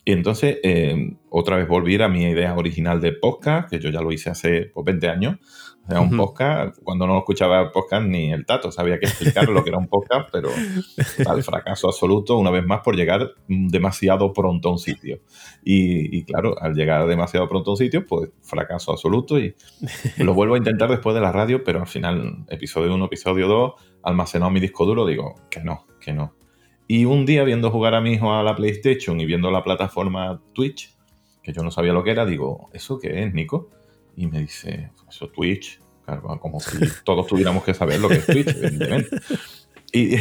Y entonces, eh, otra vez volví a mi idea original de podcast, que yo ya lo hice hace 20 pues, años, o sea, un podcast, cuando no escuchaba podcast ni el tato, sabía que explicar lo que era un podcast, pero al fracaso absoluto, una vez más, por llegar demasiado pronto a un sitio. Y, claro, al llegar demasiado pronto a un sitio, pues fracaso absoluto y lo vuelvo a intentar después de la radio, pero al final, episodio 1, episodio 2, almacenado mi disco duro, digo que no, que no. Y un día viendo jugar a mi hijo a la PlayStation y viendo la plataforma Twitch, que yo no sabía lo que era, digo, ¿eso qué es, Nico? Y me dice, eso Twitch, claro, como si todos tuviéramos que saber lo que es Twitch, evidentemente. Y,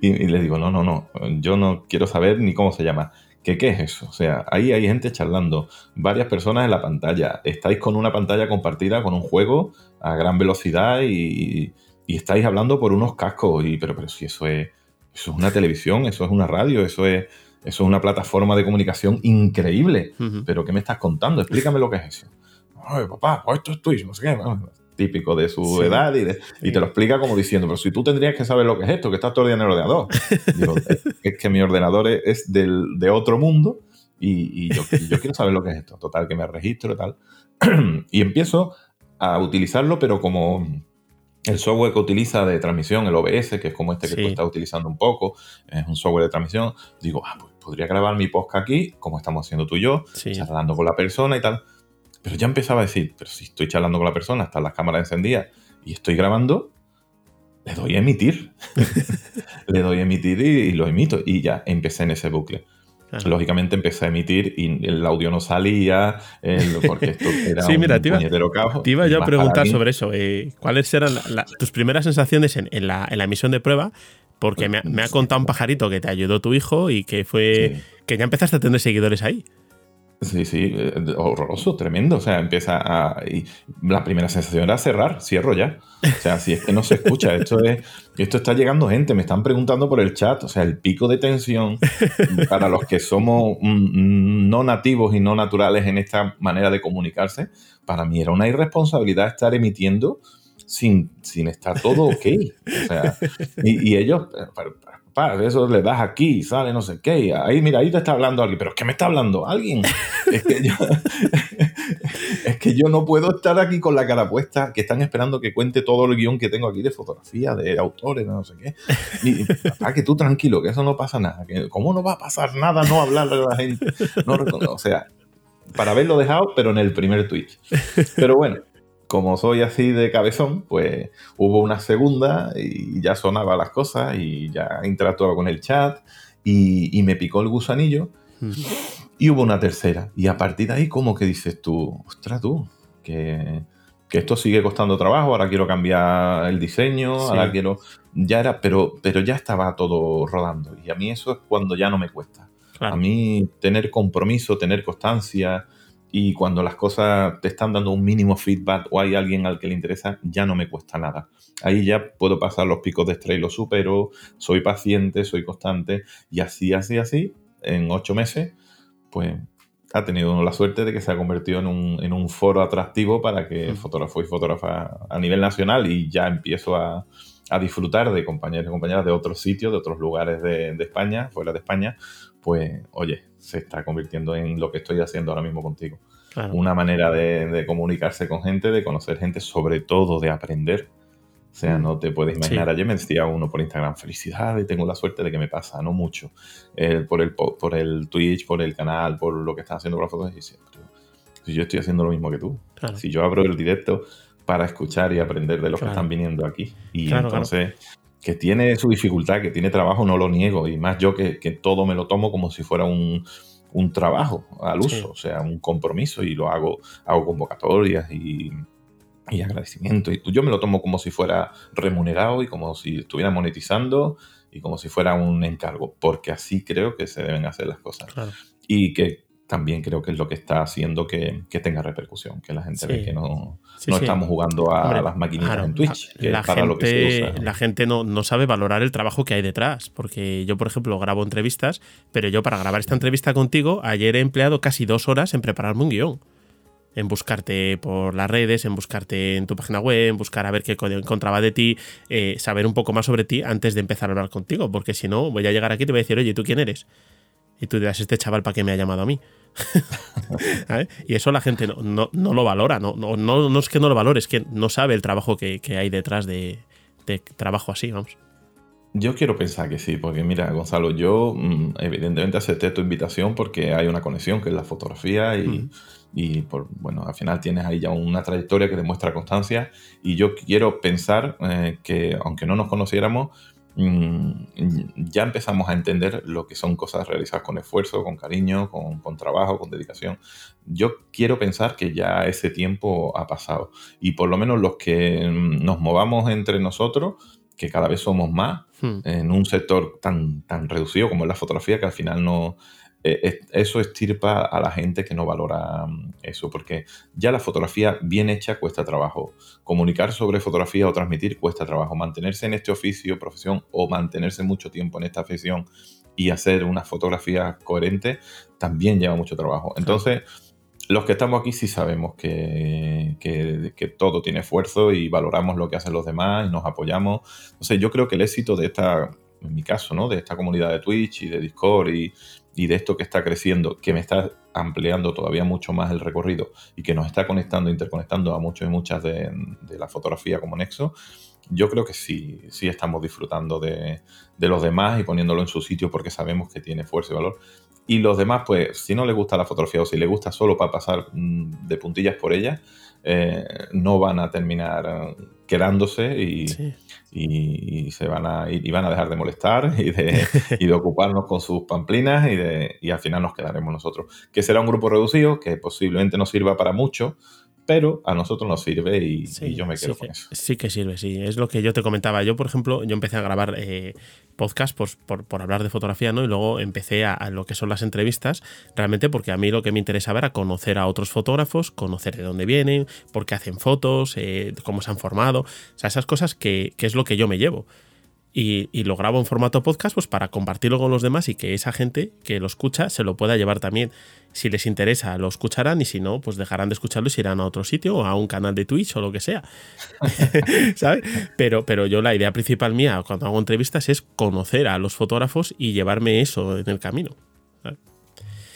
y, le digo, no, no, no, yo no quiero saber ni cómo se llama. ¿Qué, ¿Qué es eso? O sea, ahí hay gente charlando, varias personas en la pantalla, estáis con una pantalla compartida con un juego a gran velocidad y, y estáis hablando por unos cascos, y, pero, pero si eso es, eso es una televisión, eso es una radio, eso es, eso es una plataforma de comunicación increíble. Pero ¿qué me estás contando? Explícame lo que es eso. Ay, papá, pues esto es Twitch, no sé qué. Típico de su edad y, te lo explica como diciendo, pero si tú tendrías que saber lo que es esto, que estás todo el día en el ordenador. Digo, es, que mi ordenador es del, de otro mundo y, yo, yo, quiero saber lo que es esto. Total, que me registro y tal. y empiezo a utilizarlo, pero como el software que utiliza de transmisión, el OBS, que es como este que tú estás utilizando un poco, es un software de transmisión, digo, ah, pues podría grabar mi podcast aquí, como estamos haciendo tú y yo, charlando con la persona y tal. Pero ya empezaba a decir, pero si estoy charlando con la persona, están las cámaras encendidas y estoy grabando, le doy a emitir. le doy a emitir y, lo emito. Y ya empecé en ese bucle. Lógicamente empecé a emitir y el audio no salía, porque esto era sí, mira, un te iba, Te iba yo a preguntar sobre eso. Eh, ¿Cuáles eran tus primeras sensaciones en, la, emisión de prueba? Porque me, ha contado un pajarito que te ayudó tu hijo y que fue que ya empezaste a tener seguidores ahí. Sí, sí, eh, horroroso, tremendo. O sea, empieza a. la primera sensación era cerrar, cierro ya. O sea, si es que no se escucha, esto es. Esto está llegando gente, me están preguntando por el chat. O sea, el pico de tensión para los que somos mm, no nativos y no naturales en esta manera de comunicarse, para mí era una irresponsabilidad estar emitiendo sin, sin estar todo ok. O sea, y, y ellos, eso le das aquí, sale no sé qué. Ahí, mira, ahí te está hablando alguien. ¿Pero qué me está hablando? ¿Alguien? es, que yo, es que yo no puedo estar aquí con la cara puesta, que están esperando que cuente todo el guion que tengo aquí de fotografía, de autores, de no sé qué. Y, para que tú tranquilo, que eso no pasa nada. Que, ¿Cómo no va a pasar nada no hablarle a la gente? No, o sea, para haberlo dejado, pero en el primer Twitch. Pero bueno, como soy así de cabezón, pues hubo una segunda y ya sonaba las cosas y ya interactuaba con el chat y, me picó el gusanillo. Y hubo una tercera. Y a partir de ahí, como que dices tú, ostras tú, que, esto sigue costando trabajo, ahora quiero cambiar el diseño, ahora quiero... Ya era, pero, pero ya estaba todo rodando. Y a mí eso es cuando ya no me cuesta. A mí tener compromiso, tener constancia, y cuando las cosas te están dando un mínimo feedback o hay alguien al que le interesa, ya no me cuesta nada. Ahí ya puedo pasar los picos de estrés y los supero, soy paciente, soy constante y así, así, así, en ocho meses, pues ha tenido la suerte de que se ha convertido en un, foro atractivo para que mm. fotógrafo y fotógrafa a nivel nacional y ya empiezo a, disfrutar de compañeros y compañeras de otros sitios, de otros lugares de, de España, fuera de España, pues oye, se está convirtiendo en lo que estoy haciendo ahora mismo contigo. Una manera de, comunicarse con gente, de conocer gente, sobre todo de aprender. O sea, mm. no te puedes imaginar. Ayer me decía uno por Instagram, felicidades, tengo la suerte de que me pasa, no mucho. por, el, por el Twitch, por el canal, por lo que estás haciendo con las fotos. Y si yo estoy haciendo lo mismo que tú. Si yo abro el directo para escuchar y aprender de los que están viniendo aquí. Y entonces que tiene su dificultad, que tiene trabajo, no lo niego. Y más yo que, todo me lo tomo como si fuera un, trabajo al uso, o sea, un compromiso y lo hago, hago convocatorias y, y agradecimiento. Y yo me lo tomo como si fuera remunerado y como si estuviera monetizando y como si fuera un encargo, porque así creo que se deben hacer las cosas. Y que también creo que es lo que está haciendo que, tenga repercusión, que la gente ve que no, no estamos jugando a las maquinitas en Twitch, la gente, La gente no, no, sabe valorar el trabajo que hay detrás, porque yo, por ejemplo, grabo entrevistas, pero yo para grabar esta entrevista contigo, ayer he empleado casi dos horas en prepararme un guion. En buscarte por las redes, en buscarte en tu página web, en buscar a ver qué encontraba de ti, eh, saber un poco más sobre ti antes de empezar a hablar contigo, porque si no, voy a llegar aquí y te voy a decir, oye, ¿tú quién eres? Y tú dirás, este chaval, ¿para qué me ha llamado a mí? y eso la gente no, lo valora, no, no, no, es que no lo valore, es que no sabe el trabajo que, hay detrás de, trabajo así, vamos. Yo quiero pensar que sí, porque mira, Gonzalo, yo mm, evidentemente acepté tu invitación porque hay una conexión que es la fotografía y, y por, bueno, al final tienes ahí ya una trayectoria que demuestra constancia y yo quiero pensar eh, que aunque no nos conociéramos, Mm, ya empezamos a entender lo que son cosas realizadas con esfuerzo, con cariño, con, trabajo, con dedicación. Yo quiero pensar que ya ese tiempo ha pasado y por lo menos los que mm, nos movamos entre nosotros que cada vez somos más hmm. en un sector tan, tan reducido como es la fotografía, que al final no, eso estirpa a la gente que no valora mm, eso, porque ya la fotografía bien hecha cuesta trabajo. Comunicar sobre fotografía o transmitir cuesta trabajo. Mantenerse en este oficio, profesión, o mantenerse mucho tiempo en esta afición y hacer una fotografía coherente también lleva mucho trabajo. Entonces, los que estamos aquí sí sabemos que, que, todo tiene esfuerzo y valoramos lo que hacen los demás y nos apoyamos. Entonces, yo creo que el éxito de esta, en mi caso, ¿no? De esta comunidad de Twitch y de Discord y, y de esto que está creciendo, que me está ampliando todavía mucho más el recorrido y que nos está conectando, interconectando a muchos y muchas de, la fotografía como nexo, yo creo que sí, sí estamos disfrutando de, los demás y poniéndolo en su sitio porque sabemos que tiene fuerza y valor. Y los demás, pues, si no les gusta la fotografía o si les gusta solo para pasar mm, de puntillas por ella, eh, no van a terminar eh, quedándose y, y, se van a, y van a dejar de molestar y de, y de ocuparnos con sus pamplinas y, de, y al final nos quedaremos nosotros. Que será un grupo reducido que posiblemente no sirva para mucho, pero a nosotros nos sirve y, yo me quedo con eso. Sí que sirve, sí. Es lo que yo te comentaba. Yo, por ejemplo, yo empecé a grabar eh, podcast por, por, hablar de fotografía, ¿no? Y luego empecé a, lo que son las entrevistas, realmente porque a mí lo que me interesaba era conocer a otros fotógrafos, conocer de dónde vienen, por qué hacen fotos, eh, cómo se han formado. O sea, esas cosas que, que es lo que yo me llevo y, lo grabo en formato podcast pues para compartirlo con los demás y que esa gente que lo escucha se lo pueda llevar también. Si les interesa, lo escucharán y si no, pues dejarán de escucharlo y se irán a otro sitio o a un canal de Twitch o lo que sea. ¿Sabes? Pero, pero yo la idea principal mía cuando hago entrevistas es conocer a los fotógrafos y llevarme eso en el camino.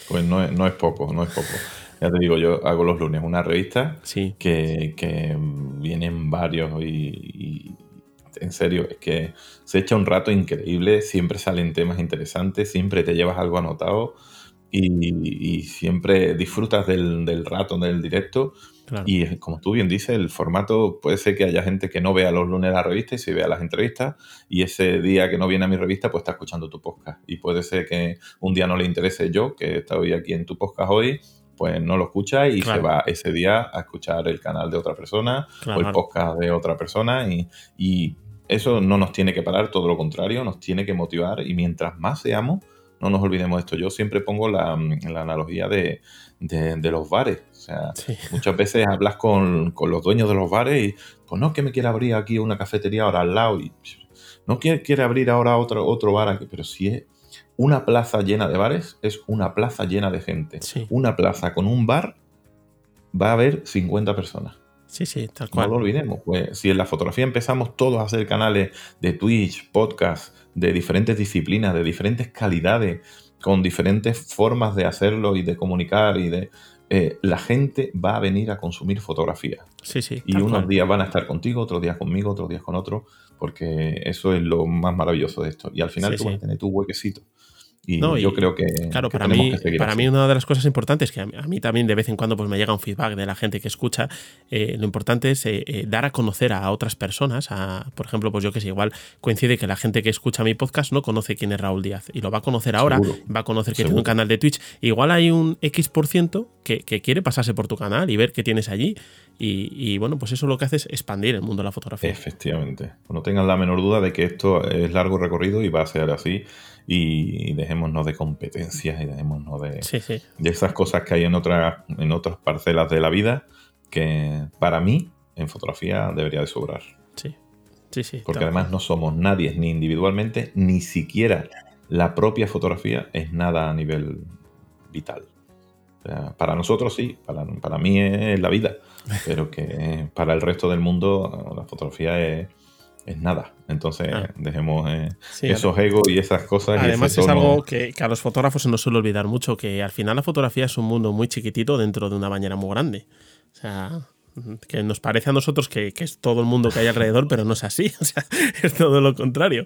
Pues no es, no es poco, no es poco. Ya te digo, yo hago los lunes una revista sí. que, que, vienen varios y, en serio, es que se echa un rato increíble, siempre salen temas interesantes, siempre te llevas algo anotado y, siempre disfrutas del, rato, del directo. Y como tú bien dices, el formato puede ser que haya gente que no vea los lunes la revista y se vea las entrevistas y ese día que no viene a mi revista pues está escuchando tu podcast. Y puede ser que un día no le interese yo, que estoy aquí en tu podcast hoy, pues no lo escucha y se va ese día a escuchar el canal de otra persona o el podcast de otra persona y, y, eso no nos tiene que parar, todo lo contrario, nos tiene que motivar y mientras más seamos, no nos olvidemos de esto. Yo siempre pongo la, analogía de, los bares. O sea, muchas veces hablas con, los dueños de los bares y, pues no, que me quiere abrir aquí una cafetería ahora al lado y no quiere, quiere abrir ahora otro, otro bar aquí, pero si es una plaza llena de bares, es una plaza llena de gente. Una plaza con un bar va a haber 50 personas. Sí, sí, tal cual. No lo olvidemos. Pues si en la fotografía empezamos todos a hacer canales de Twitch, podcast, de diferentes disciplinas, de diferentes calidades, con diferentes formas de hacerlo y de comunicar y de... Eh, la gente va a venir a consumir fotografía. Sí, sí. Y unos días van a estar contigo, otros días conmigo, otros días con otro, porque eso es lo más maravilloso de esto. Y al final tú vas a tener tu huequecito. Y yo creo que. Claro, para, mí, para mí, una de las cosas importantes, que a mí, también de vez en cuando pues, me llega un feedback de la gente que escucha, eh, lo importante es eh, eh, dar a conocer a otras personas. A, por ejemplo, pues yo que sé, igual coincide que la gente que escucha mi podcast no conoce quién es Raúl Díaz y lo va a conocer ahora, va a conocer que tiene un canal de Twitch. Igual hay un X% por ciento que, quiere pasarse por tu canal y ver qué tienes allí. Y, bueno, pues eso lo que hace es expandir el mundo de la fotografía. Efectivamente. No tengan la menor duda de que esto es largo recorrido y va a ser así y dejémonos de competencias y dejémonos de, de esas cosas que hay en, otras en otras parcelas de la vida que para mí en fotografía debería de sobrar. Sí, sí, sí. Porque además no somos nadie, ni individualmente, ni siquiera la propia fotografía es nada a nivel vital. para nosotros sí, para, para mí es la vida, pero que para el resto del mundo la fotografía es es nada. Entonces, ah. dejemos eh, esos egos y esas cosas. Además, es algo que, a los fotógrafos se nos suele olvidar mucho, que al final la fotografía es un mundo muy chiquitito dentro de una bañera muy grande. O sea, que nos parece a nosotros que, es todo el mundo que hay alrededor, pero no es así. O sea, es todo lo contrario.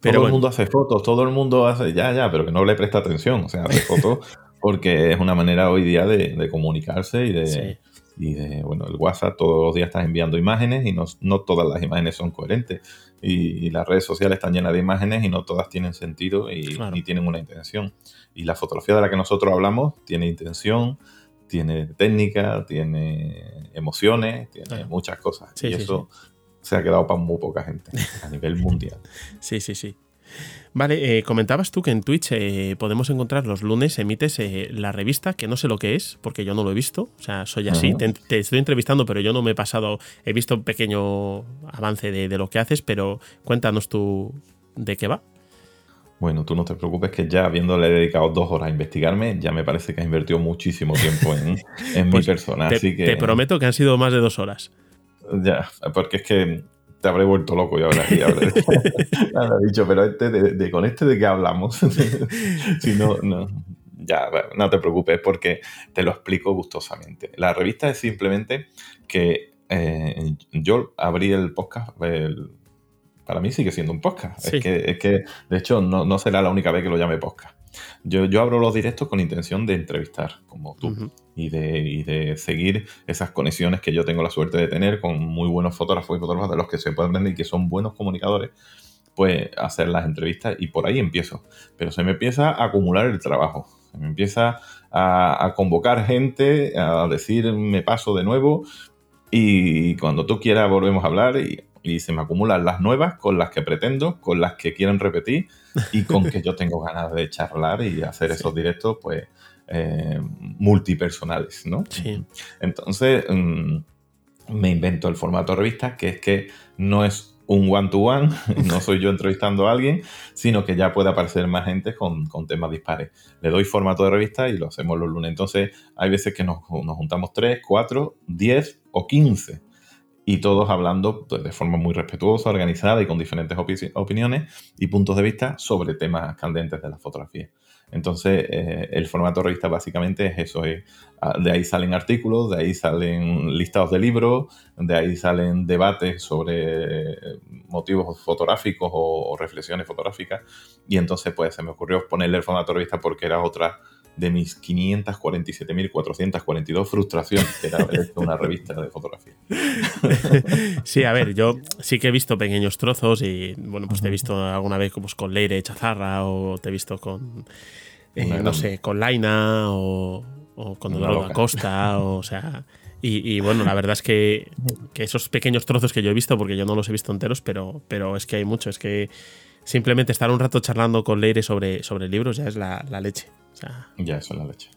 Pero todo el mundo hace fotos, todo el mundo hace, ya, ya, pero que no le presta atención. O sea, hace fotos porque es una manera hoy día de, comunicarse y de, y de, bueno, el WhatsApp todos los días estás enviando imágenes y no, no todas las imágenes son coherentes. Y, las redes sociales están llenas de imágenes y no todas tienen sentido y ni tienen una intención. Y la fotografía de la que nosotros hablamos tiene intención, tiene técnica, tiene emociones, tiene muchas cosas. y eso se ha quedado para muy poca gente a nivel mundial. Sí, sí, sí. Vale, eh, comentabas tú que en Twitch eh, podemos encontrar los lunes, emites eh, la revista, que no sé lo que es, porque yo no lo he visto. O sea, soy así, te, estoy entrevistando, pero yo no me he pasado, he visto un pequeño avance de, lo que haces, pero cuéntanos tú de qué va. Bueno, tú no te preocupes que ya habiéndole dedicado dos horas a investigarme, ya me parece que has invertido muchísimo tiempo en, mi pues persona. así que... te prometo que han sido más de dos horas. Ya, porque es que te habré vuelto loco y habré, dicho, pero este de, con este de qué hablamos. si no, no, ya, no te preocupes porque te lo explico gustosamente. La revista es simplemente que eh, yo abrí el podcast, para mí sigue siendo un podcast. Es, que, es, que, de hecho, no, no será la única vez que lo llame podcast. Yo, yo abro los directos con intención de entrevistar, como tú, y, de, de seguir esas conexiones que yo tengo la suerte de tener con muy buenos fotógrafos y fotógrafos de los que se pueden vender y que son buenos comunicadores, pues hacer las entrevistas y por ahí empiezo. Pero se me empieza a acumular el trabajo, se me empieza a, a convocar gente, a decir me paso de nuevo y cuando tú quieras volvemos a hablar y y se me acumulan las nuevas con las que pretendo, con las que quieren repetir y con que yo tengo ganas de charlar y hacer esos directos, pues, eh, multipersonales, ¿no? Sí. Entonces, mm, me invento el formato revista, que es que no es un one-to-one, no soy yo entrevistando a alguien, sino que ya puede aparecer más gente con, temas dispares. Le doy formato de revista y lo hacemos los lunes. Entonces, hay veces que nos, nos juntamos 3, 4, 10 o 15 y todos hablando pues, de forma muy respetuosa, organizada y con diferentes opiniones y puntos de vista sobre temas candentes de la fotografía. Entonces, eh, el formato revista básicamente es eso. Ah, de ahí salen artículos, de ahí salen listados de libros, de ahí salen debates sobre eh, motivos fotográficos o, o reflexiones fotográficas. Y entonces, pues se me ocurrió ponerle el formato revista porque era otra de mis 547.442 frustraciones que era una revista de fotografía. Sí, a ver, yo sí que he visto pequeños trozos y, bueno, pues te he visto alguna vez pues, con Leire Chazarra o te he visto con, eh, no sé, con Laina o, con Eduardo Acosta, o, sea... Y, bueno, la verdad es que, esos pequeños trozos que yo he visto, porque yo no los he visto enteros, pero, pero es que hay mucho, es que simplemente estar un rato charlando con Leire sobre, sobre libros ya es la leche. Ya, eso es la leche.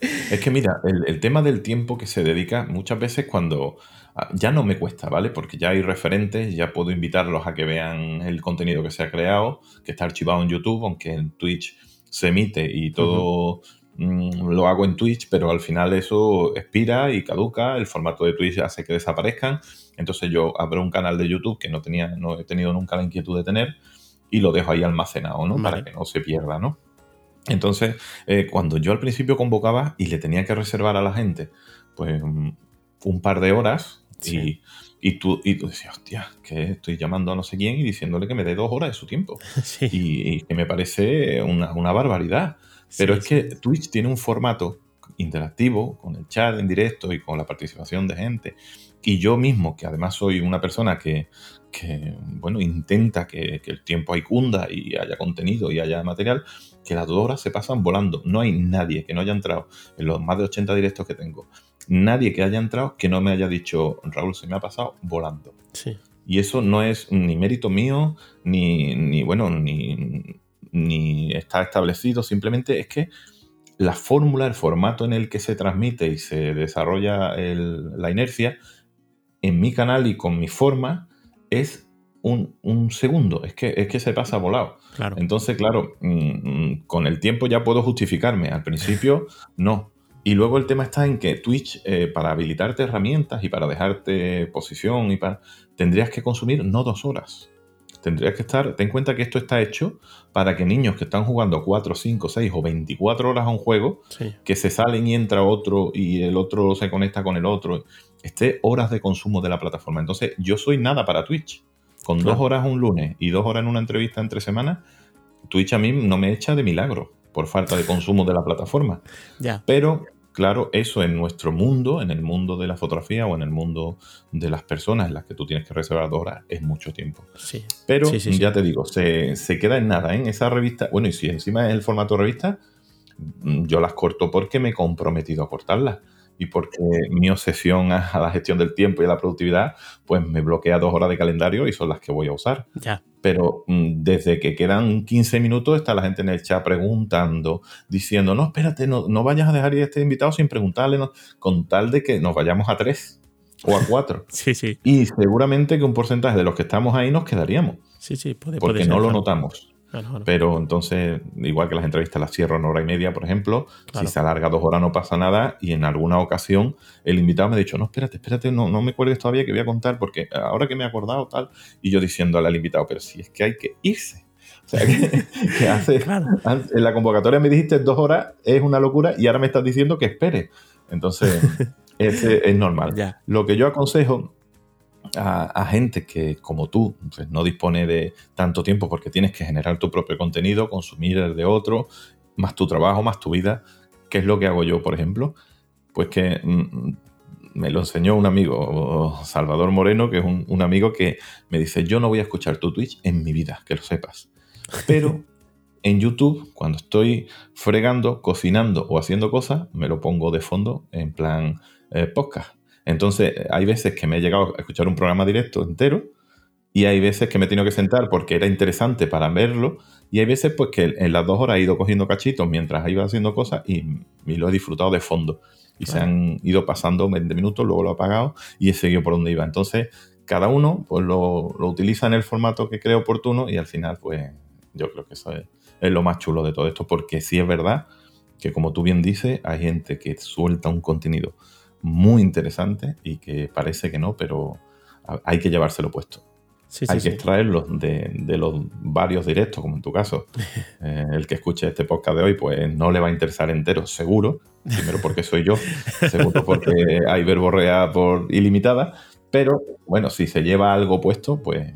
es que mira, el, tema del tiempo que se dedica muchas veces cuando ah, ya no me cuesta, ¿vale? Porque ya hay referentes, ya puedo invitarlos a que vean el contenido que se ha creado, que está archivado en YouTube, aunque en Twitch se emite y todo mm, lo hago en Twitch, pero al final eso expira y caduca, el formato de Twitch hace que desaparezcan. Entonces yo abro un canal de YouTube que no tenía, no he tenido nunca la inquietud de tener y lo dejo ahí almacenado, ¿no? Para que no se pierda, ¿no? Entonces, eh, cuando yo al principio convocaba y le tenía que reservar a la gente, pues mm, un par de horas y, tú, y tú decías, hostia, que estoy llamando a no sé quién y diciéndole que me dé dos horas de su tiempo. Y, que me parece una, barbaridad. Pero es que Twitch tiene un formato interactivo, con el chat en directo y con la participación de gente. Y yo mismo, que además soy una persona que, que bueno, intenta que, que, el tiempo ahí cunda y haya contenido y haya material, que las dos horas se pasan volando. No hay nadie que no haya entrado en los más de 80 directos que tengo. Nadie que haya entrado que no me haya dicho, Raúl, se me ha pasado volando. Sí. Y eso no es ni mérito mío, ni, ni bueno, ni, ni está establecido. Simplemente es que la fórmula, el formato en el que se transmite y se desarrolla la inercia, en mi canal y con mi forma, es un, segundo, es que, es que se pasa volado. Claro. Entonces, claro, mm, mm, con el tiempo ya puedo justificarme. Al principio, no. Y luego el tema está en que Twitch, eh, para habilitarte herramientas y para dejarte posición, y para, tendrías que consumir no dos horas. Tendrías que estar, ten en cuenta que esto está hecho para que niños que están jugando 4, 5, 6 o 24 horas a un juego, que se salen y entra otro y el otro se conecta con el otro, esté horas de consumo de la plataforma. Entonces, yo soy nada para Twitch. Con dos horas un lunes y dos horas en una entrevista entre semanas, Twitch a mí no me echa de milagro por falta de consumo de la plataforma. Ya. Pero, claro, eso en nuestro mundo, en el mundo de la fotografía o en el mundo de las personas en las que tú tienes que reservar dos horas, es mucho tiempo. Sí. Pero, ya te digo, se, queda en nada. En ¿eh? esa revista, bueno, y si encima es el formato revista, yo las corto porque me he comprometido a cortarlas. Y porque mi obsesión a la gestión del tiempo y a la productividad, pues me bloquea dos horas de calendario y son las que voy a usar. Ya. Pero mm, desde que quedan 15 minutos está la gente en el chat preguntando, diciendo, no, espérate, no, no vayas a dejar ir a este invitado sin preguntarle, con tal de que nos vayamos a tres o a cuatro. sí, sí. Y seguramente que un porcentaje de los que estamos ahí nos quedaríamos. Sí, sí, puede, porque puede ser, no lo claro. notamos. Pero entonces, igual que las entrevistas las cierro en hora y media, por ejemplo, Claro. si se alarga dos horas no pasa nada y en alguna ocasión el invitado me ha dicho, no, espérate, espérate, no, no me cuelgues todavía que voy a contar porque ahora que me he acordado tal, y yo diciéndole al invitado, pero si es que hay que irse. O sea, que, que hace, Claro. en la convocatoria me dijiste dos horas, es una locura y ahora me estás diciendo que espere. Entonces, ese es normal. Ya. Lo que yo aconsejo a, a gente que, como tú, pues, no dispone de tanto tiempo porque tienes que generar tu propio contenido, consumir el de otro, más tu trabajo, más tu vida, ¿qué es lo que hago yo, por ejemplo? Pues que mm, me lo enseñó un amigo, Salvador Moreno, que es un, un amigo que me dice, yo no voy a escuchar tu Twitch en mi vida, que lo sepas. Pero en YouTube, cuando estoy fregando, cocinando o haciendo cosas, me lo pongo de fondo en plan eh, podcast. Entonces, hay veces que me he llegado a escuchar un programa directo entero y hay veces que me he tenido que sentar porque era interesante para verlo y hay veces pues que en las dos horas he ido cogiendo cachitos mientras iba haciendo cosas y, y lo he disfrutado de fondo. Y se han ido pasando 20 minutos, luego lo he apagado y he seguido por donde iba. Entonces, cada uno pues lo, lo utiliza en el formato que cree oportuno y al final pues yo creo que eso es, es lo más chulo de todo esto porque sí es verdad que como tú bien dices, hay gente que suelta un contenido muy interesante y que parece que no, pero hay que llevárselo puesto. Sí, sí, hay que sí. extraerlos de, de los varios directos, como en tu caso. Eh, el que escuche este podcast de hoy, pues no le va a interesar entero, seguro. Primero porque soy yo, segundo porque hay verborrea por ilimitada. Pero bueno, si se lleva algo puesto, pues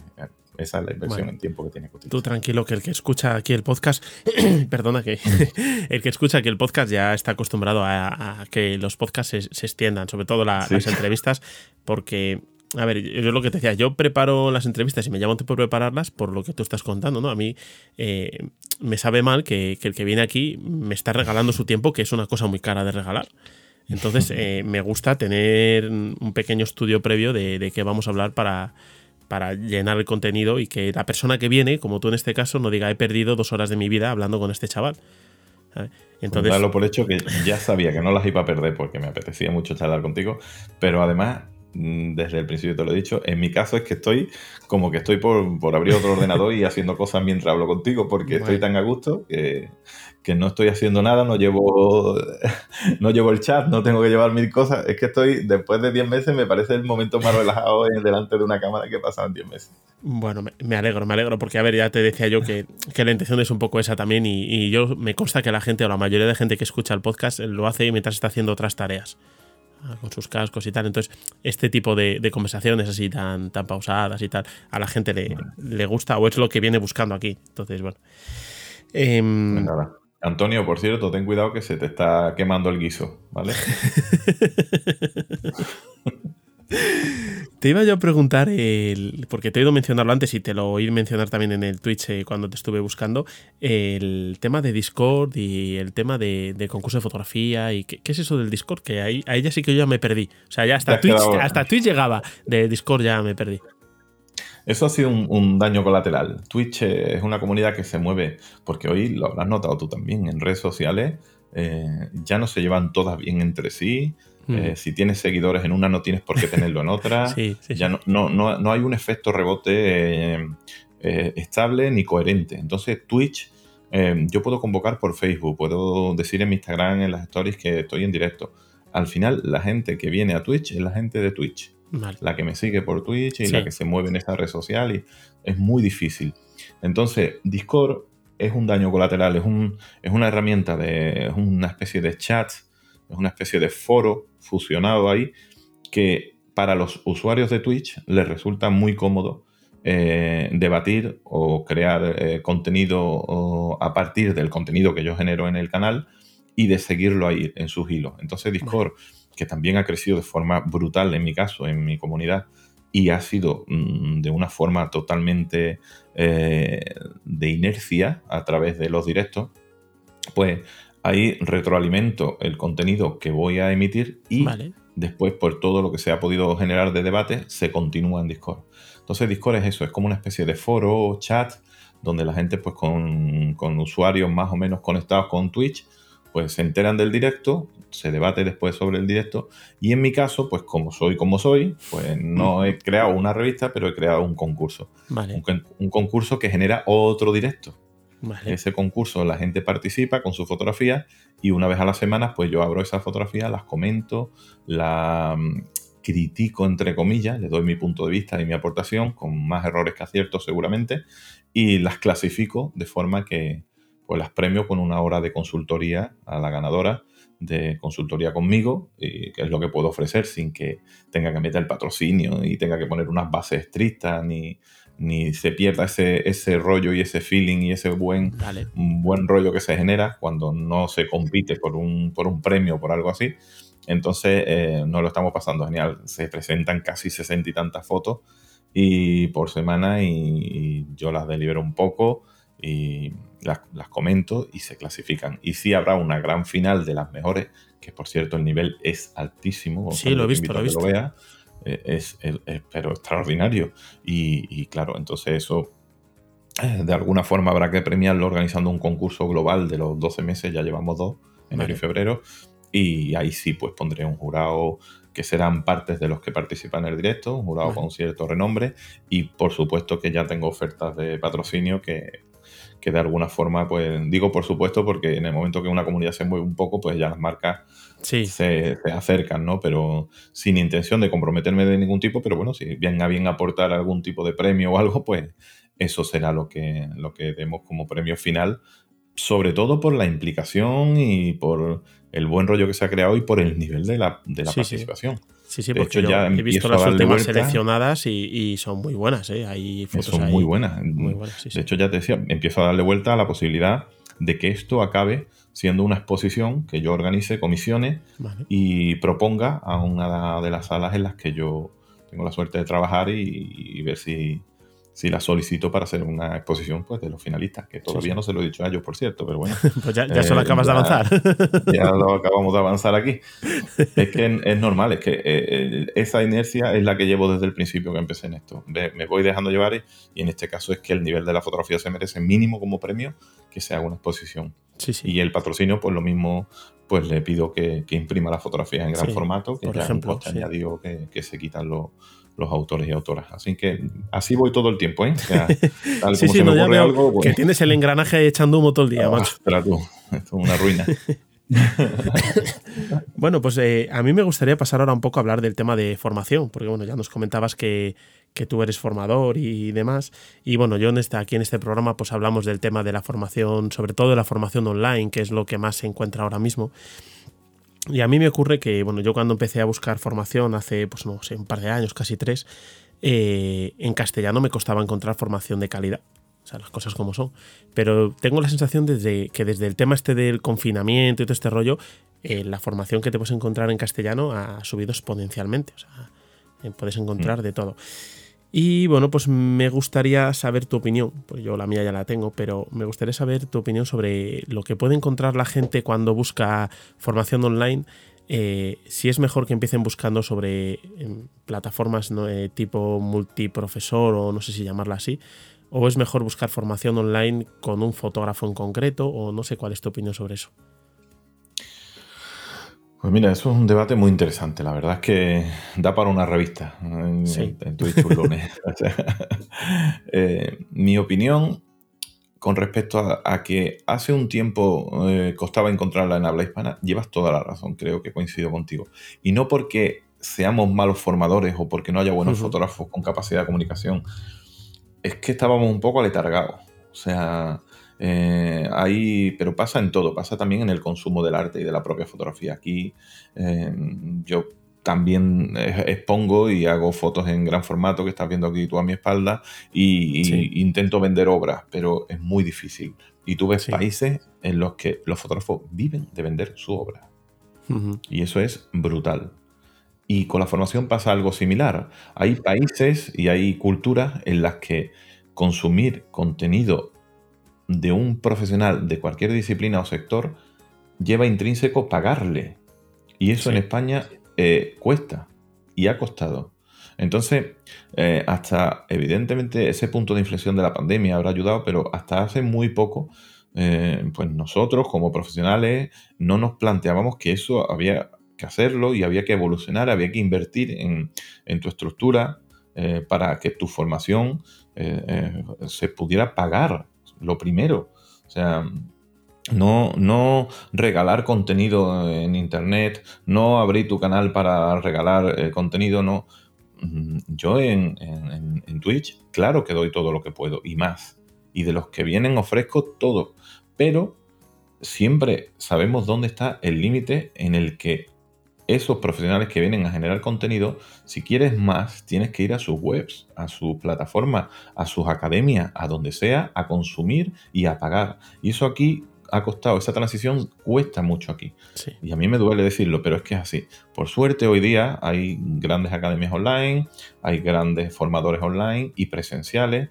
esa es la inversión Bueno. en tiempo que tiene que Tú tranquilo que el que escucha aquí el podcast, perdona que el que escucha aquí el podcast ya está acostumbrado a, a que los podcasts se, se extiendan, sobre todo la- Sí. las entrevistas, porque, a ver, yo, lo que te decía, yo preparo las entrevistas y me llamo tiempo de prepararlas por lo que tú estás contando, ¿no? A mí eh, me sabe mal que, que el que viene aquí me está regalando su tiempo, que es una cosa muy cara de regalar. Entonces, eh, me gusta tener un pequeño estudio previo de, de qué vamos a hablar para, para llenar el contenido y que la persona que viene, como tú en este caso, no diga he perdido dos horas de mi vida hablando con este chaval. ¿sabes? Entonces, Darlo por hecho que ya sabía que no las iba a perder porque me apetecía mucho charlar contigo, pero además, desde el principio te lo he dicho, en mi caso es que estoy como que estoy por, por abrir otro ordenador y haciendo cosas mientras hablo contigo porque estoy tan a gusto que, que no estoy haciendo nada, no llevo, no llevo el chat, no tengo que llevar mil cosas. Es que estoy, después de 10 meses, me parece el momento más relajado en- delante de una cámara que he pasado en 10 meses. bueno, me, alegro, me alegro, porque a ver, ya te decía yo que, que la intención es un poco esa también y, y yo me consta que la gente o la mayoría de gente que escucha el podcast lo hace mientras está haciendo otras tareas. Ah, Con sus cascos y tal. Entonces, este tipo de, de conversaciones así tan, tan pausadas y tal, a la gente le, le gusta o es lo que viene buscando aquí. Entonces, bueno. Em, ahora. Antonio, por cierto, ten cuidado que se te está quemando el guiso, ¿vale? Te iba yo a preguntar, el, porque te he ido mencionarlo antes y te lo oí mencionar también en el Twitch eh, cuando te estuve buscando, el tema de Discord y el tema de, de concurso de fotografía y qué, qué es eso del Discord, que ahí, ahí ya sí que yo ya me perdí. O sea, ya hasta has Twitch, hasta Twitch llegaba, de Discord ya me perdí. Eso ha sido un, un daño colateral. Twitch eh, es una comunidad que se mueve, porque hoy lo habrás notado tú también, en redes sociales eh, ya no se llevan todas bien entre sí. Eh, si tienes seguidores en una, no tienes por qué tenerlo en otra. Mm. Sí, sí, sí. Ya no, no, no, no hay un efecto rebote eh, eh, estable ni coherente. Entonces, Twitch, yo puedo convocar por Facebook, puedo decir en mi Instagram, en las stories que estoy en directo. Al final, la gente que viene a Twitch es la gente de Twitch Vale. la que me sigue por Twitch y Sí. la que se mueve en esta red social y es muy difícil. Entonces, Discord es un daño colateral, es, un, es una herramienta, de, es una especie de chat, es una especie de foro fusionado ahí que para los usuarios de Twitch les resulta muy cómodo eh, debatir o crear eh, contenido a partir del contenido que yo genero en el canal y de seguirlo ahí en sus hilos. Entonces Discord, que también ha crecido de forma brutal en mi caso, en mi comunidad, y ha sido mm, de una forma totalmente eh, de inercia a través de los directos, pues ahí retroalimento el contenido que voy a emitir y después por todo lo que se ha podido generar de debate se continúa en Discord. Entonces Discord es eso, es como una especie de foro, chat, donde la gente pues con, con usuarios más o menos conectados con Twitch pues se enteran del directo, se debate después sobre el directo y en mi caso, pues como soy como soy, pues no he creado una revista, pero he creado un concurso. Un, concurso que genera otro directo. Ese concurso la gente participa con su fotografía y una vez a la semana pues yo abro esa fotografía, las comento, la mm, critico entre comillas, le doy mi punto de vista y mi aportación con más errores que aciertos seguramente y las clasifico de forma que, pues las premio con una hora de consultoría a la ganadora de consultoría conmigo, que es lo que puedo ofrecer sin que tenga que meter el patrocinio y tenga que poner unas bases estrictas, ni, ni se pierda ese, ese rollo y ese feeling y ese buen, buen rollo que se genera cuando no se compite por un, por un premio o por algo así. Entonces, eh, no lo estamos pasando genial. Se presentan casi sesenta y tantas fotos y por semana y, y yo las delibero un poco y las, comento y se clasifican. Y sí habrá una gran final de las mejores, que por cierto el nivel es altísimo. Sí, lo he visto, lo he visto. Es, pero extraordinario. Y, claro, entonces eso eh, de alguna forma habrá que premiarlo organizando un concurso global de los 12 meses, ya llevamos dos, enero y febrero. Y ahí sí, pues pondré un jurado que serán partes de los que participan en el directo, un jurado con cierto renombre y por supuesto que ya tengo ofertas de patrocinio que que de alguna forma, pues digo por supuesto porque en el momento que una comunidad se mueve un poco, pues ya las marcas se, acercan, ¿no? Pero sin intención de comprometerme de ningún tipo, pero bueno, si bien a bien aportar algún tipo de premio o algo, pues eso será lo que, lo que demos como premio final, sobre todo por la implicación y por el buen rollo que se ha creado y por el nivel de la, de la participación. Sí, sí, porque yo he visto las últimas seleccionadas y, son muy buenas, ¿eh? Hay fotos son muy buenas. de hecho, ya te decía, empiezo a darle vuelta a la posibilidad de que esto acabe siendo una exposición que yo organice, comisione y proponga a una de las salas en las que yo tengo la suerte de trabajar y ver si, si la solicito para hacer una exposición pues, de los finalistas, que todavía no se lo he dicho a ellos, por cierto, pero bueno. pues ya, ya solo acabas de avanzar. ya lo acabamos de avanzar aquí. Es que es normal, es que eh, eh, esa inercia es la que llevo desde el principio que empecé en esto. Me voy dejando llevar y, en este caso es que el nivel de la fotografía se merece mínimo como premio que se haga una exposición. Y el patrocinio, pues lo mismo, pues le pido que, imprima la fotografía en gran formato, que por ya ejemplo, añadido que, que se quitan los los autores y autoras. Así que así voy todo el tiempo, ¿eh? sí, sí, no, ya veo algo, pues que tienes el engranaje echando humo todo el día, ah, macho. Esto es una ruina. bueno, pues eh, a mí me gustaría pasar ahora un poco a hablar del tema de formación, porque bueno, ya nos comentabas que, que tú eres formador y demás. Y bueno, yo en este, aquí en este programa pues hablamos del tema de la formación, sobre todo de la formación online, que es lo que más se encuentra ahora mismo. Y a mí me ocurre que, bueno, yo cuando empecé a buscar formación hace, pues no sé, un par de años, casi tres, eh, en castellano me costaba encontrar formación de calidad. O sea, las cosas como son. Pero tengo la sensación desde que desde el tema este del confinamiento y todo este rollo, eh, la formación que te puedes encontrar en castellano ha subido exponencialmente. O sea, eh, puedes encontrar mm. de todo. Y bueno, pues me gustaría saber tu opinión, pues yo la mía ya la tengo, pero me gustaría saber tu opinión sobre lo que puede encontrar la gente cuando busca formación online. Eh, si es mejor que empiecen buscando sobre em, plataformas eh, tipo multiprofesor o no sé si llamarla así, o es mejor buscar formación online con un fotógrafo en concreto, o no sé cuál es tu opinión sobre eso. Pues mira, eso es un debate muy interesante. La verdad es que da para una revista en, Twitch lunes. Eh, mi opinión con respecto a, que hace un tiempo eh, costaba encontrarla en habla hispana, llevas toda la razón, creo que coincido contigo. Y no porque seamos malos formadores o porque no haya buenos fotógrafos con capacidad de comunicación, es que estábamos un poco aletargados. O sea, eh, ahí, pero pasa en todo, pasa también en el consumo del arte y de la propia fotografía. Aquí eh, yo también expongo y hago fotos en gran formato que estás viendo aquí tú a mi espalda y, intento vender obras, pero es muy difícil. Y tú ves países en los que los fotógrafos viven de vender su obra. Y eso es brutal. Y con la formación pasa algo similar. Hay países y hay culturas en las que consumir contenido de un profesional de cualquier disciplina o sector lleva intrínseco pagarle. Y eso en España eh, cuesta y ha costado. Entonces, eh, hasta evidentemente ese punto de inflexión de la pandemia habrá ayudado, pero hasta hace muy poco, eh, pues nosotros como profesionales no nos planteábamos que eso había que hacerlo y había que evolucionar, había que invertir en, tu estructura para que tu formación se pudiera pagar lo primero. O sea, no, no regalar contenido en internet, no abrir tu canal para regalar eh, contenido, no. Mm, yo en, en, Twitch, claro que doy todo lo que puedo y más. Y de los que vienen ofrezco todo. Pero siempre sabemos dónde está el límite en el que esos profesionales que vienen a generar contenido, si quieres más, tienes que ir a sus webs, a sus plataformas, a sus academias, a donde sea, a consumir y a pagar. Y eso aquí ha costado, esa transición cuesta mucho aquí. Y a mí me duele decirlo, pero es que es así. Por suerte hoy día hay grandes academias online, hay grandes formadores online y presenciales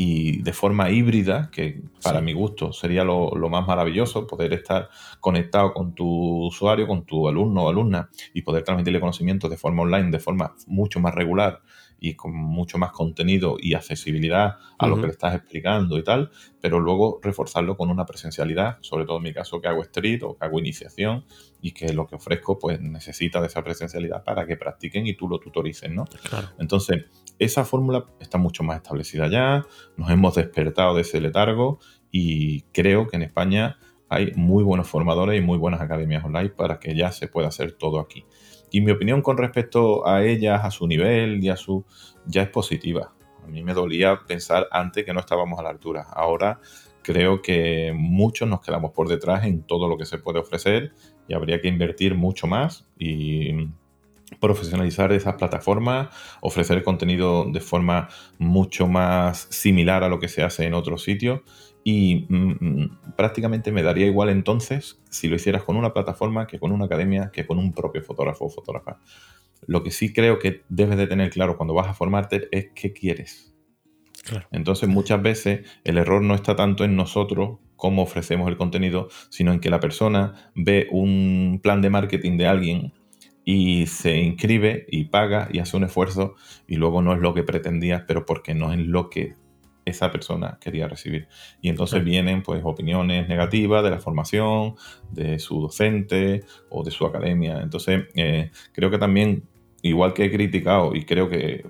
y de forma híbrida, que para mi gusto sería lo, lo, más maravilloso, poder estar conectado con tu usuario, con tu alumno o alumna y poder transmitirle conocimientos de forma online, de forma mucho más regular y con mucho más contenido y accesibilidad a lo que le estás explicando y tal, pero luego reforzarlo con una presencialidad, sobre todo en mi caso que hago street o que hago iniciación y que lo que ofrezco pues necesita de esa presencialidad para que practiquen y tú lo tutorices, ¿no? Entonces, esa fórmula está mucho más establecida ya, nos hemos despertado de ese letargo y creo que en España hay muy buenos formadores y muy buenas academias online para que ya se pueda hacer todo aquí. Y mi opinión con respecto a ellas, a su nivel y a su... ya es positiva. A mí me dolía pensar antes que no estábamos a la altura. Ahora creo que muchos nos quedamos por detrás en todo lo que se puede ofrecer y habría que invertir mucho más y profesionalizar esas plataformas, ofrecer contenido de forma mucho más similar a lo que se hace en otros sitios y mm, mm, prácticamente me daría igual entonces si lo hicieras con una plataforma que con una academia, que con un propio fotógrafo o fotógrafa. Lo que sí creo que debes de tener claro cuando vas a formarte es qué quieres. Entonces muchas veces el error no está tanto en nosotros cómo ofrecemos el contenido, sino en que la persona ve un plan de marketing de alguien y se inscribe y paga y hace un esfuerzo y luego no es lo que pretendías, pero porque no es lo que esa persona quería recibir. Y entonces vienen pues opiniones negativas de la formación, de su docente o de su academia. Entonces eh, creo que también, igual que he criticado y creo que,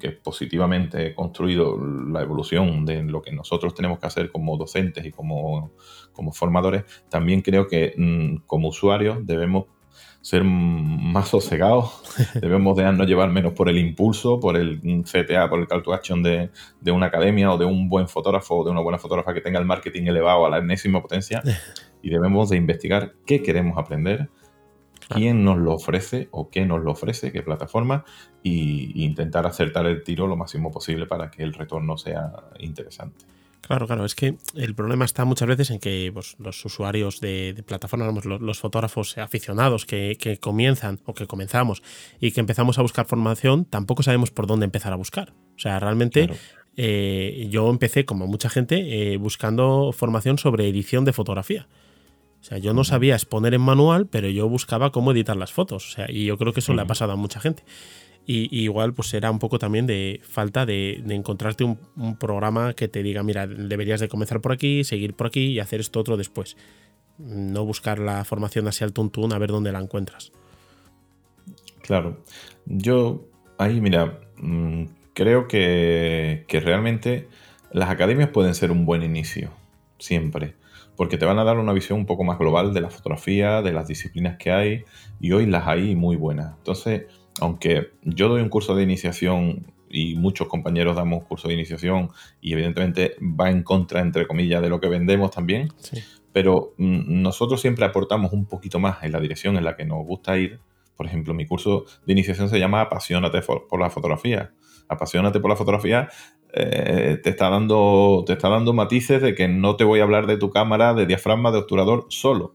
que positivamente he construido la evolución de lo que nosotros tenemos que hacer como docentes y como, como formadores, también creo que mm, como usuarios debemos ser más sosegados, debemos dejarnos llevar menos por el impulso, por el CTA, por el call to action de, una academia o de un buen fotógrafo o de una buena fotógrafa que tenga el marketing elevado a la enésima potencia. Y debemos de investigar qué queremos aprender, quién nos lo ofrece o qué nos lo ofrece, qué plataforma, e intentar acertar el tiro lo máximo posible para que el retorno sea interesante. Claro, claro, es que el problema está muchas veces en que pues, los usuarios de, plataformas, los, fotógrafos aficionados que, comienzan o que comenzamos y que empezamos a buscar formación, tampoco sabemos por dónde empezar a buscar. O sea, realmente eh, yo empecé, como mucha gente, eh, buscando formación sobre edición de fotografía. O sea, yo no sabía exponer en manual, pero yo buscaba cómo editar las fotos. O sea, y yo creo que eso le ha pasado a mucha gente. Y, igual pues será un poco también de falta de, encontrarte un, programa que te diga, mira, deberías de comenzar por aquí, seguir por aquí y hacer esto otro después. No buscar la formación así al tuntún a ver dónde la encuentras. Claro. Yo ahí, mira, mm, creo que, que realmente las academias pueden ser un buen inicio, siempre porque te van a dar una visión un poco más global de la fotografía, de las disciplinas que hay, y hoy las hay muy buenas. Entonces, aunque yo doy un curso de iniciación y muchos compañeros damos curso de iniciación y evidentemente va en contra, entre comillas, de lo que vendemos también, pero mm, nosotros siempre aportamos un poquito más en la dirección en la que nos gusta ir. Por ejemplo, mi curso de iniciación se llama Apasionate por la fotografía. Apasionate por la fotografía eh, te, está dando, te está dando matices de que no te voy a hablar de tu cámara, de diafragma, de obturador solo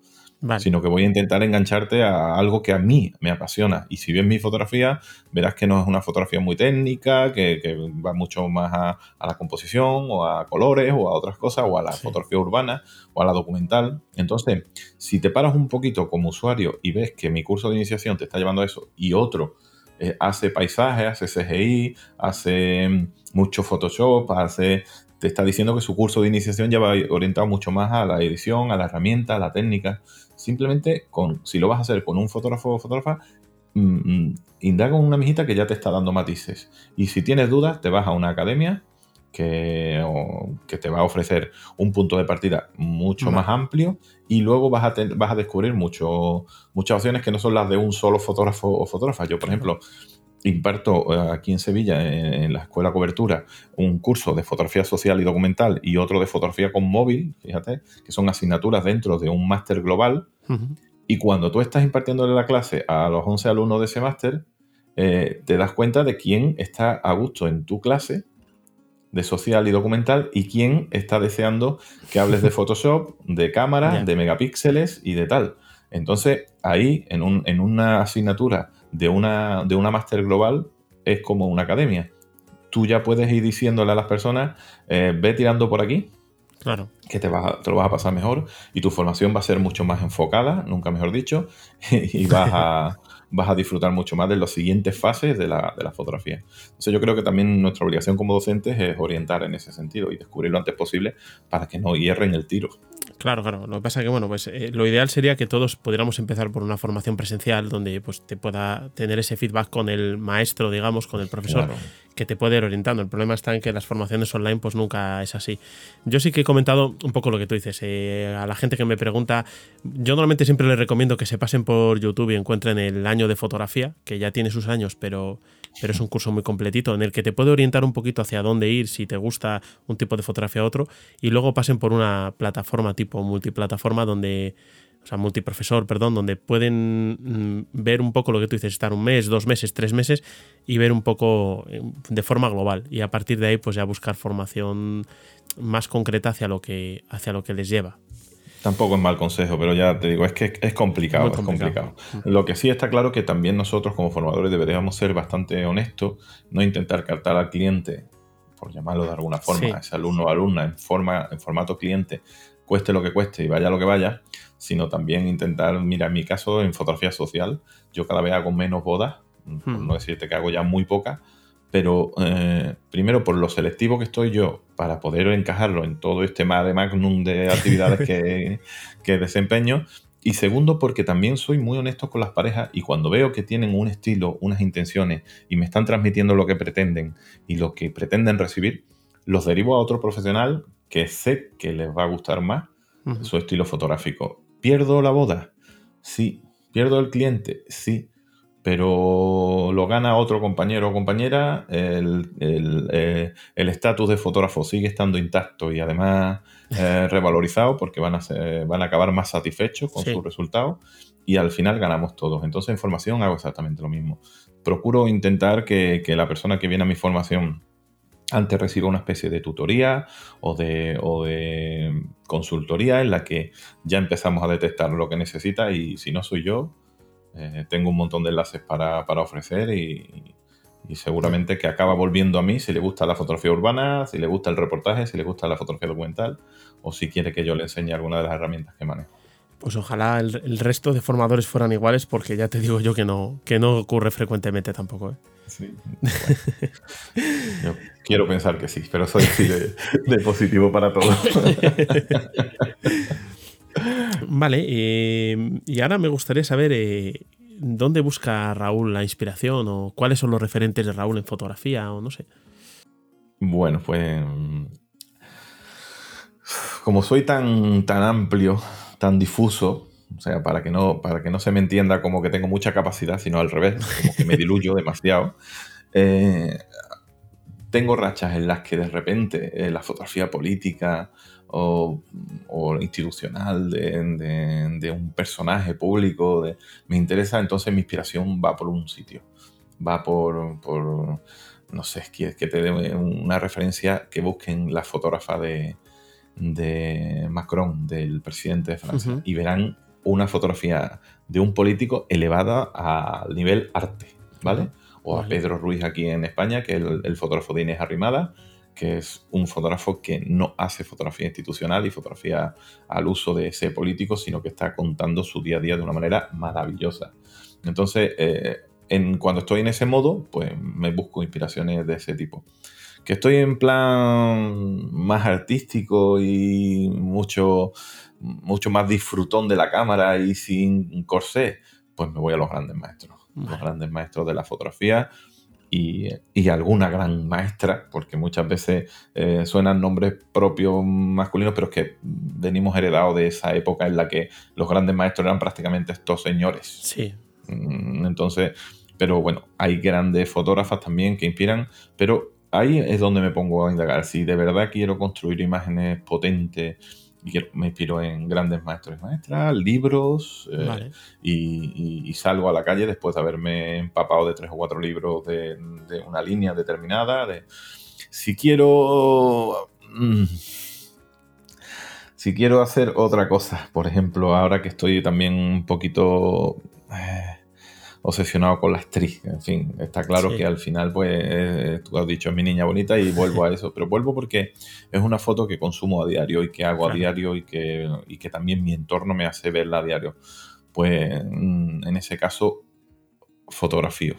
sino que voy a intentar engancharte a algo que a mí me apasiona. Y si ves mi fotografía, verás que no es una fotografía muy técnica, que, va mucho más a, la composición o a colores o a otras cosas, o a la fotografía urbana o a la documental. Entonces, si te paras un poquito como usuario y ves que mi curso de iniciación te está llevando a eso y otro eh, hace paisajes, hace CGI, hace mm, mucho Photoshop, hace te está diciendo que su curso de iniciación ya va orientado mucho más a la edición, a la herramienta, a la técnica. Simplemente, con, si lo vas a hacer con un fotógrafo o fotógrafa, mm, mm, indaga una mijita que ya te está dando matices. Y si tienes dudas, te vas a una academia que, que te va a ofrecer un punto de partida mucho más amplio y luego vas a, vas a descubrir mucho, muchas opciones que no son las de un solo fotógrafo o fotógrafa. Yo, por ejemplo, imparto eh, aquí en Sevilla, en, la Escuela Cobertura, un curso de fotografía social y documental y otro de fotografía con móvil, fíjate, que son asignaturas dentro de un máster global. Y cuando tú estás impartiéndole la clase a los 11 alumnos de ese máster, eh, te das cuenta de quién está a gusto en tu clase de social y documental y quién está deseando que hables de Photoshop, de cámara, de megapíxeles y de tal. Entonces, ahí, en, un, en una asignatura de una, de una máster global, es como una academia. Tú ya puedes ir diciéndole a las personas, eh, ve tirando por aquí, Claro. Que te, vas te, lo vas a pasar mejor y tu formación va a ser mucho más enfocada, nunca mejor dicho, y vas a, vas a disfrutar mucho más de las siguientes fases de la, de la fotografía. Entonces yo creo que también nuestra obligación como docentes es orientar en ese sentido y descubrir lo antes posible para que no hierren el tiro. Claro, claro. Lo que pasa es que, bueno, pues eh, lo ideal sería que todos pudiéramos empezar por una formación presencial donde pues te pueda tener ese feedback con el maestro, digamos, con el profesor, que te puede ir orientando. El problema está en que las formaciones online pues nunca es así. Yo sí que he comentado un poco lo que tú dices. Eh, a la gente que me pregunta, yo normalmente siempre les recomiendo que se pasen por YouTube y encuentren el año de fotografía, que ya tiene sus años, pero pero es un curso muy completito en el que te puede orientar un poquito hacia dónde ir si te gusta un tipo de fotografía u otro y luego pasen por una plataforma tipo multiplataforma donde o sea, multiprofesor, perdón, donde pueden mm, ver un poco lo que tú dices, estar un mes, dos meses, tres meses y ver un poco eh, de forma global. Y a partir de ahí, pues ya buscar formación más concreta hacia lo que, hacia lo que les lleva. Tampoco es mal consejo, pero ya te digo, es que es complicado, es complicado. Lo que sí está claro que también nosotros como formadores deberíamos ser bastante honestos, no intentar cartar al cliente, por llamarlo de alguna forma, ese alumno o alumna en, forma, en formato cliente, cueste lo que cueste y vaya lo que vaya, sino también intentar, mira, en mi caso, en fotografía social, yo cada vez hago menos bodas, por hmm. no decirte que hago ya muy pocas, pero eh, primero por lo selectivo que estoy yo para poder encajarlo en todo este mar de magnum de actividades que, desempeño. Y segundo, porque también soy muy honesto con las parejas y cuando veo que tienen un estilo, unas intenciones y me están transmitiendo lo que pretenden y lo que pretenden recibir, los derivo a otro profesional que sé que les va a gustar más su estilo fotográfico. ¿Pierdo la boda? Sí. ¿Pierdo el cliente? Sí pero lo gana otro compañero o compañera, el eh, estatus de fotógrafo sigue estando intacto y además eh, revalorizado porque van a, van a acabar más satisfechos con su resultado y al final ganamos todos. Entonces en formación hago exactamente lo mismo. Procuro intentar que, la persona que viene a mi formación antes reciba una especie de tutoría o de, o de consultoría en la que ya empezamos a detectar lo que necesita y si no soy yo, eh, tengo un montón de enlaces para, ofrecer y, seguramente que acaba volviendo a mí si le gusta la fotografía urbana, si le gusta el reportaje, si le gusta la fotografía documental o si quiere que yo le enseñe alguna de las herramientas que manejo. Pues ojalá el, resto de formadores fueran iguales porque ya te digo yo que no, que no ocurre frecuentemente tampoco. ¿eh? Sí. yo quiero pensar que sí, pero soy de, positivo para todos. Vale, eh, y ahora me gustaría saber eh, dónde busca Raúl la inspiración o cuáles son los referentes de Raúl en fotografía o no sé. Bueno, pues como soy tan, tan amplio, tan difuso, o sea, para que, no, para que no se me entienda como que tengo mucha capacidad, sino al revés, como que me diluyo demasiado, eh, tengo rachas en las que de repente la fotografía política o, institucional de, un personaje público. me interesa, entonces mi inspiración va por un sitio. Va por, no sé, que, que te dé una referencia que busquen la fotógrafa de, Macron, del presidente de Francia, y verán una fotografía de un político elevada al nivel arte, ¿vale? O a Pedro Ruiz aquí en España, que es el, fotógrafo de Inés Arrimada, que es un fotógrafo que no hace fotografía institucional y fotografía al uso de ese político, sino que está contando su día a día de una manera maravillosa. Entonces, eh, en, cuando estoy en ese modo, pues me busco inspiraciones de ese tipo. Que estoy en plan más artístico y mucho, mucho más disfrutón de la cámara y sin corsé, pues me voy a los grandes maestros los grandes maestros de la fotografía y, alguna gran maestra, porque muchas veces eh, suenan nombres propios masculinos, pero es que venimos heredados de esa época en la que los grandes maestros eran prácticamente estos señores. Sí. Mm, entonces, pero bueno, hay grandes fotógrafas también que inspiran, pero ahí es donde me pongo a indagar. Si de verdad quiero construir imágenes potentes, me inspiro en grandes maestros y maestras, libros, eh, y, salgo a la calle después de haberme empapado de tres o cuatro libros de, una línea determinada. De, si quiero... Mm, si quiero hacer otra cosa, por ejemplo, ahora que estoy también un poquito... Eh, obsesionado con la actriz. En fin, está claro que al final, pues, tú has dicho, es mi niña bonita y vuelvo a eso. Pero vuelvo porque es una foto que consumo a diario y que hago a diario y que, y que también mi entorno me hace verla a diario. Pues mm, en ese caso, fotografío.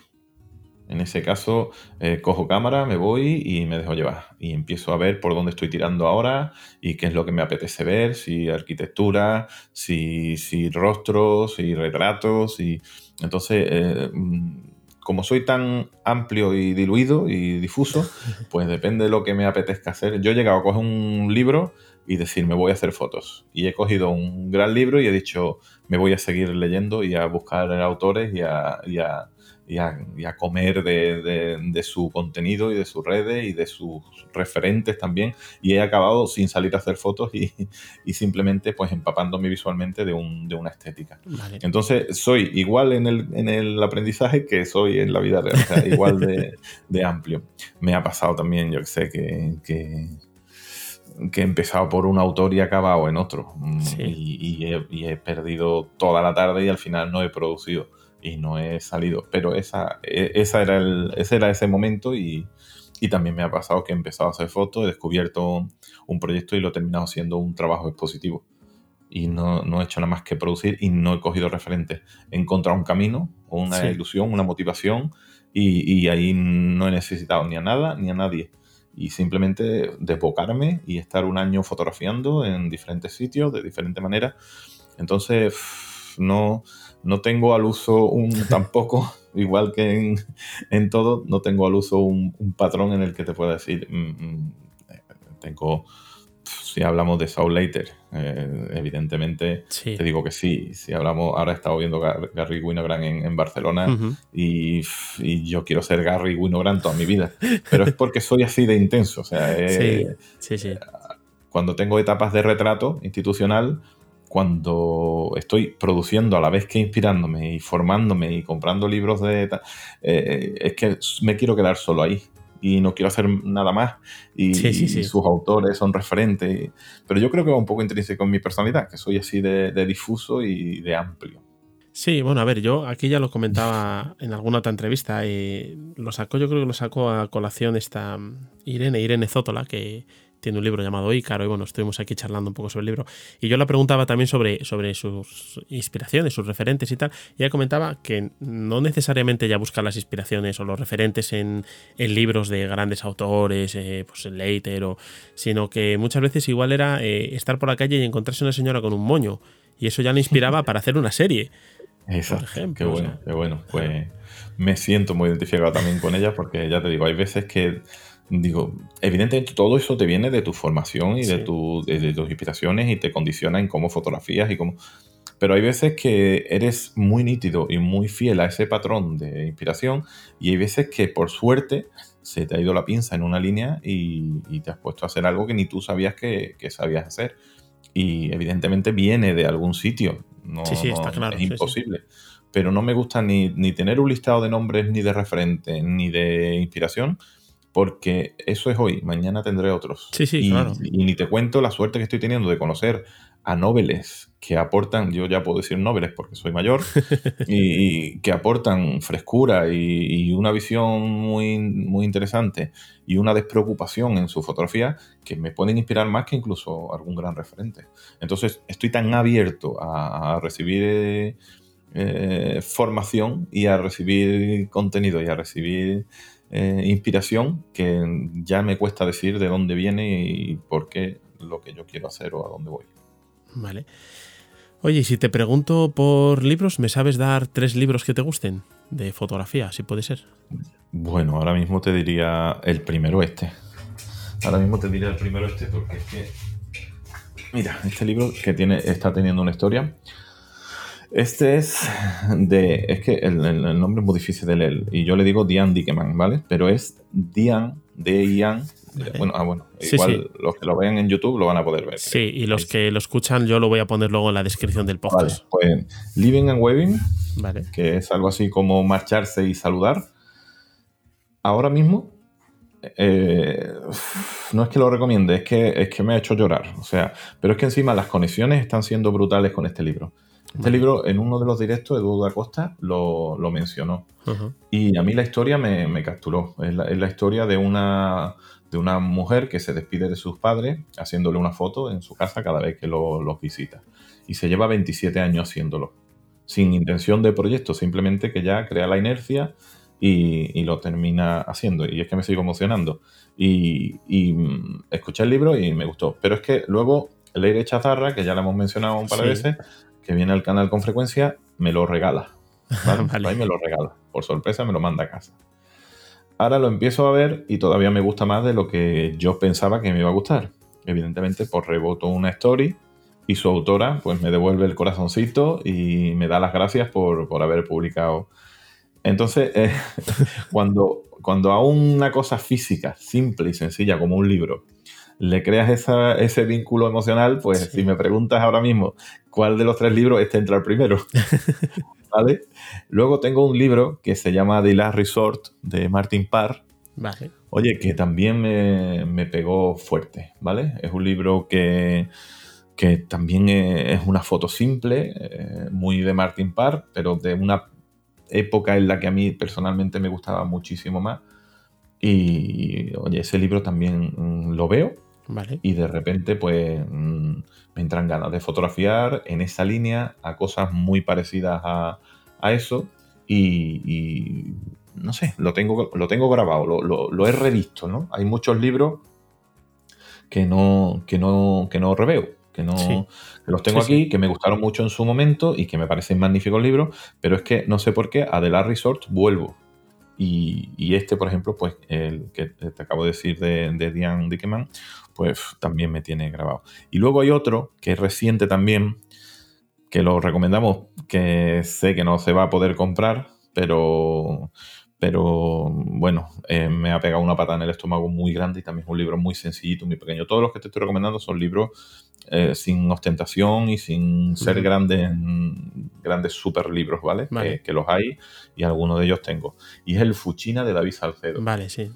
En ese caso, eh, cojo cámara, me voy y me dejo llevar. Y empiezo a ver por dónde estoy tirando ahora y qué es lo que me apetece ver, si arquitectura, si, si rostros, si retratos, y entonces, eh, mm, como soy tan amplio y diluido y difuso, pues depende de lo que me apetezca hacer. Yo he llegado a coger un libro y decir, me voy a hacer fotos. Y he cogido un gran libro y he dicho, me voy a seguir leyendo y a buscar autores y a, y a, comer de, su contenido y de sus redes y de sus referentes también. Y he acabado sin salir a hacer fotos y, simplemente pues empapándome visualmente de, un, de una estética. Entonces soy igual en el, en el, aprendizaje que soy en la vida real, igual de, amplio. Me ha pasado también, yo que sé, que, que he empezado por un autor y he acabado en otro. Mm, y, he, perdido toda la tarde y al final no he producido y no he salido. Pero esa, e, esa era el, ese era ese momento y, también me ha pasado que he empezado a hacer fotos, he descubierto un proyecto y lo he terminado siendo un trabajo expositivo. Y no, he hecho nada más que producir y no he cogido referentes. He encontrado un camino, una ilusión, una motivación y, ahí no he necesitado ni a nada ni a nadie. Y simplemente desbocarme y estar un año fotografiando en diferentes sitios de diferente manera. Entonces, no, no tengo al uso un tampoco, igual que en, todo, no tengo al uso un, patrón en el que te pueda decir, mm, mm, eh, tengo, si hablamos de Saul Later, eh, evidentemente te digo que sí, si hablamos, ahora he estado viendo Gary Winogrand en, Barcelona y, yo quiero ser Gary Winogrand toda mi vida, pero es porque soy así de intenso, o sea, eh, cuando tengo etapas de retrato institucional, cuando estoy produciendo a la vez que inspirándome y formándome y comprando libros de... Eh, es que me quiero quedar solo ahí y no quiero hacer nada más y, sus autores son referentes. Pero yo creo que va un poco intrínseco en mi personalidad, que soy así de, difuso y de amplio. Sí, bueno, a ver, yo aquí ya lo comentaba en alguna otra entrevista y lo sacó, yo creo que lo sacó a colación esta Irene, Irene Zótola, que tiene un libro llamado Ícaro, y bueno, estuvimos aquí charlando un poco sobre el libro. Y yo la preguntaba también sobre, sobre sus inspiraciones, sus referentes y tal. Y ella comentaba que no necesariamente ya busca las inspiraciones o los referentes en, libros de grandes autores, eh, pues en Leiter, o, sino que muchas veces igual era eh, estar por la calle y encontrarse una señora con un moño. Y eso ya le inspiraba para hacer una serie. Exacto. Por ejemplo, qué bueno, qué bueno. Pues me siento muy identificado también con ella porque ya te digo, hay veces que digo, evidentemente todo eso te viene de tu formación y de, tu, de, tus inspiraciones y te condiciona en cómo fotografías y cómo... Pero hay veces que eres muy nítido y muy fiel a ese patrón de inspiración y hay veces que por suerte se te ha ido la pinza en una línea y, te has puesto a hacer algo que ni tú sabías que, sabías hacer. Y evidentemente viene de algún sitio. No, sí, sí, está claro. Es imposible. Pero no me gusta ni, ni tener un listado de nombres, ni de referentes, ni de inspiración, porque eso es hoy, mañana tendré otros. Sí, sí, y, claro. y ni te cuento la suerte que estoy teniendo de conocer a noveles que aportan, yo ya puedo decir noveles porque soy mayor, y, y que aportan frescura y, y una visión muy, muy interesante y una despreocupación en su fotografía que me pueden inspirar más que incluso algún gran referente. Entonces estoy tan abierto a, a recibir eh, eh, formación y a recibir contenido y a recibir eh, inspiración que ya me cuesta decir de dónde viene y por qué lo que yo quiero hacer o a dónde voy. Vale. Oye, y si te pregunto por libros, ¿me sabes dar tres libros que te gusten? De fotografía, si puede ser. Bueno, ahora mismo te diría el primero este. Ahora mismo te diría el primero este porque es que... Mira, este libro que tiene, está teniendo una historia. Este es de... Es que el, nombre es muy difícil de leer y yo le digo Diane Dickeman, ¿vale? Pero es Diane, de Ian. Vale. Bueno, ah, bueno, Sí, igual los que lo vean en YouTube lo van a poder ver. Sí, y los Sí. que lo escuchan yo lo voy a poner luego en la descripción del Vale, podcast. pues Living and Waving, Vale. que es algo así como marcharse y saludar. Ahora mismo, eh, no es que lo recomiende, es que, es que me ha hecho llorar. O sea, pero es que encima las conexiones están siendo brutales con este libro. Este Vale. libro, en uno de los directos, Eduardo Acosta lo, lo mencionó. Ujú. Y a mí la historia me, me capturó. Es la, es la historia de una, de una mujer que se despide de sus padres haciéndole una foto en su casa cada vez que lo- los visita. Y se lleva 27 años haciéndolo. Sin intención de proyecto, simplemente que ya crea la inercia y, y lo termina haciendo. Y es que me sigo emocionando. Y, y, mm, escuché el libro y me gustó. Pero es que luego Leire Chazarra, que ya la hemos mencionado un par de Sí. veces, que viene al canal con frecuencia, me lo regala. ¿vale? Vale. Ahí me lo regala. Por sorpresa me lo manda a casa. Ahora lo empiezo a ver y todavía me gusta más de lo que yo pensaba que me iba a gustar. Evidentemente, por reboto una story y su autora pues me devuelve el corazoncito y me da las gracias por, por haber publicado. Entonces, eh, cuando, cuando a una cosa física, simple y sencilla como un libro, le creas esa- ese vínculo emocional, pues Sí. si me preguntas ahora mismo cuál de los tres libros, este entra el primero. ¿Vale? Luego tengo un libro que se llama The Last Resort de Martin Parr. Vale. Oye, que también me, me pegó fuerte, ¿vale? Es un libro que, que también es una foto simple, eh, muy de Martin Parr, pero de una época en la que a mí personalmente me gustaba muchísimo más. Y, oye, ese libro también mm, lo veo Vale. y de repente pues mm, me entran ganas de fotografiar en esa línea a cosas muy parecidas a, a eso y, y, no sé, lo tengo, lo tengo grabado, lo, lo- lo he revisto, ¿no? Hay muchos libros que no, que no, que no reveo, que no Sí. que los tengo Sí, aquí, sí. que me gustaron mucho en su momento y que me parecen magníficos libros, pero es que no sé por qué a The Last Resort vuelvo. Y, y este, por ejemplo, pues el que te acabo de decir de, de Diane Dickeman, pues también me tiene grabado. Y luego hay otro que es reciente también, que lo recomendamos, que sé que no se va a poder comprar, pero, pero bueno, eh, me ha pegado una patada en el estómago muy grande y también es un libro muy sencillito, muy pequeño. Todos los que te estoy recomendando son libros eh, sin ostentación y sin ser grandes, grandes super libros, ¿vale? Que los hay y algunos de ellos tengo. Y es el Fuchina de David Salcedo. Vale, sí.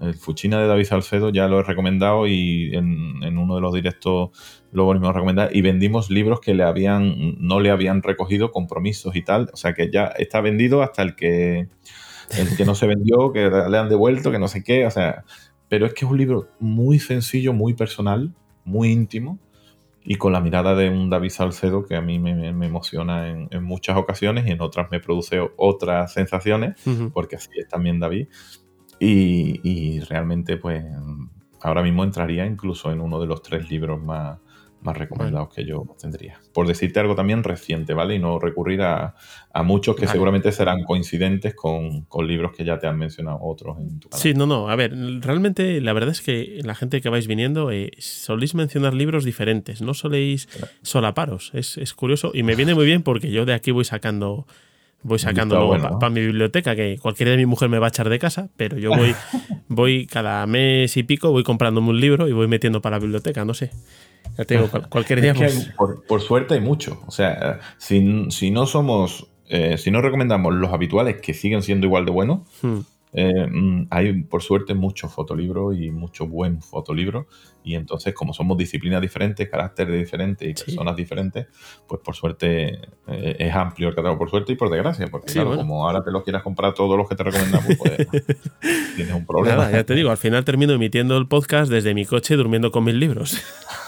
El Fuchina de David Salcedo ya lo he recomendado y en, en uno de los directos lo volvimos a recomendar y vendimos libros que le habían no le habían recogido compromisos y tal. O sea que ya está vendido hasta el que el que no se vendió, que le han devuelto, que no sé qué. O sea, pero es que es un libro muy sencillo, muy personal, muy íntimo y con la mirada de un David Salcedo que a mí me, me emociona en, en muchas ocasiones y en otras me produce otras sensaciones porque así es también David. Y, y realmente, pues, ahora mismo entraría incluso en uno de los tres libros más, más recomendados que yo tendría. Por decirte algo también reciente, ¿vale? Y no recurrir a, a muchos que Vale. seguramente serán coincidentes con, con libros que ya te han mencionado otros en tu canal. Sí, no, no. A ver, realmente la verdad es que la gente que vais viniendo eh, soléis mencionar libros diferentes, no soléis solaparos. Es, es curioso y me viene muy bien porque yo de aquí voy sacando voy sacando luego bueno, para mi biblioteca, que cualquiera de mi mujer me va a echar de casa, pero yo voy, voy cada mes y pico, voy comprándome un libro y voy metiendo para la biblioteca, no sé. Ya te digo, cual- cualquier día pues, por suerte hay mucho. O sea, si, si no somos, eh, si no recomendamos los habituales que siguen siendo igual de buenos, hmm, eh, mm, hay por suerte muchos fotolibros y mucho buen fotolibro y entonces como somos disciplinas diferentes, caracteres diferentes y personas diferentes, pues por suerte eh, es amplio el catálogo, por suerte y por desgracia, porque claro, como ahora te lo quieras comprar todos los que te recomendamos, pues tienes un problema. Nada, ya te digo, al final termino emitiendo el podcast desde mi coche durmiendo con mis libros.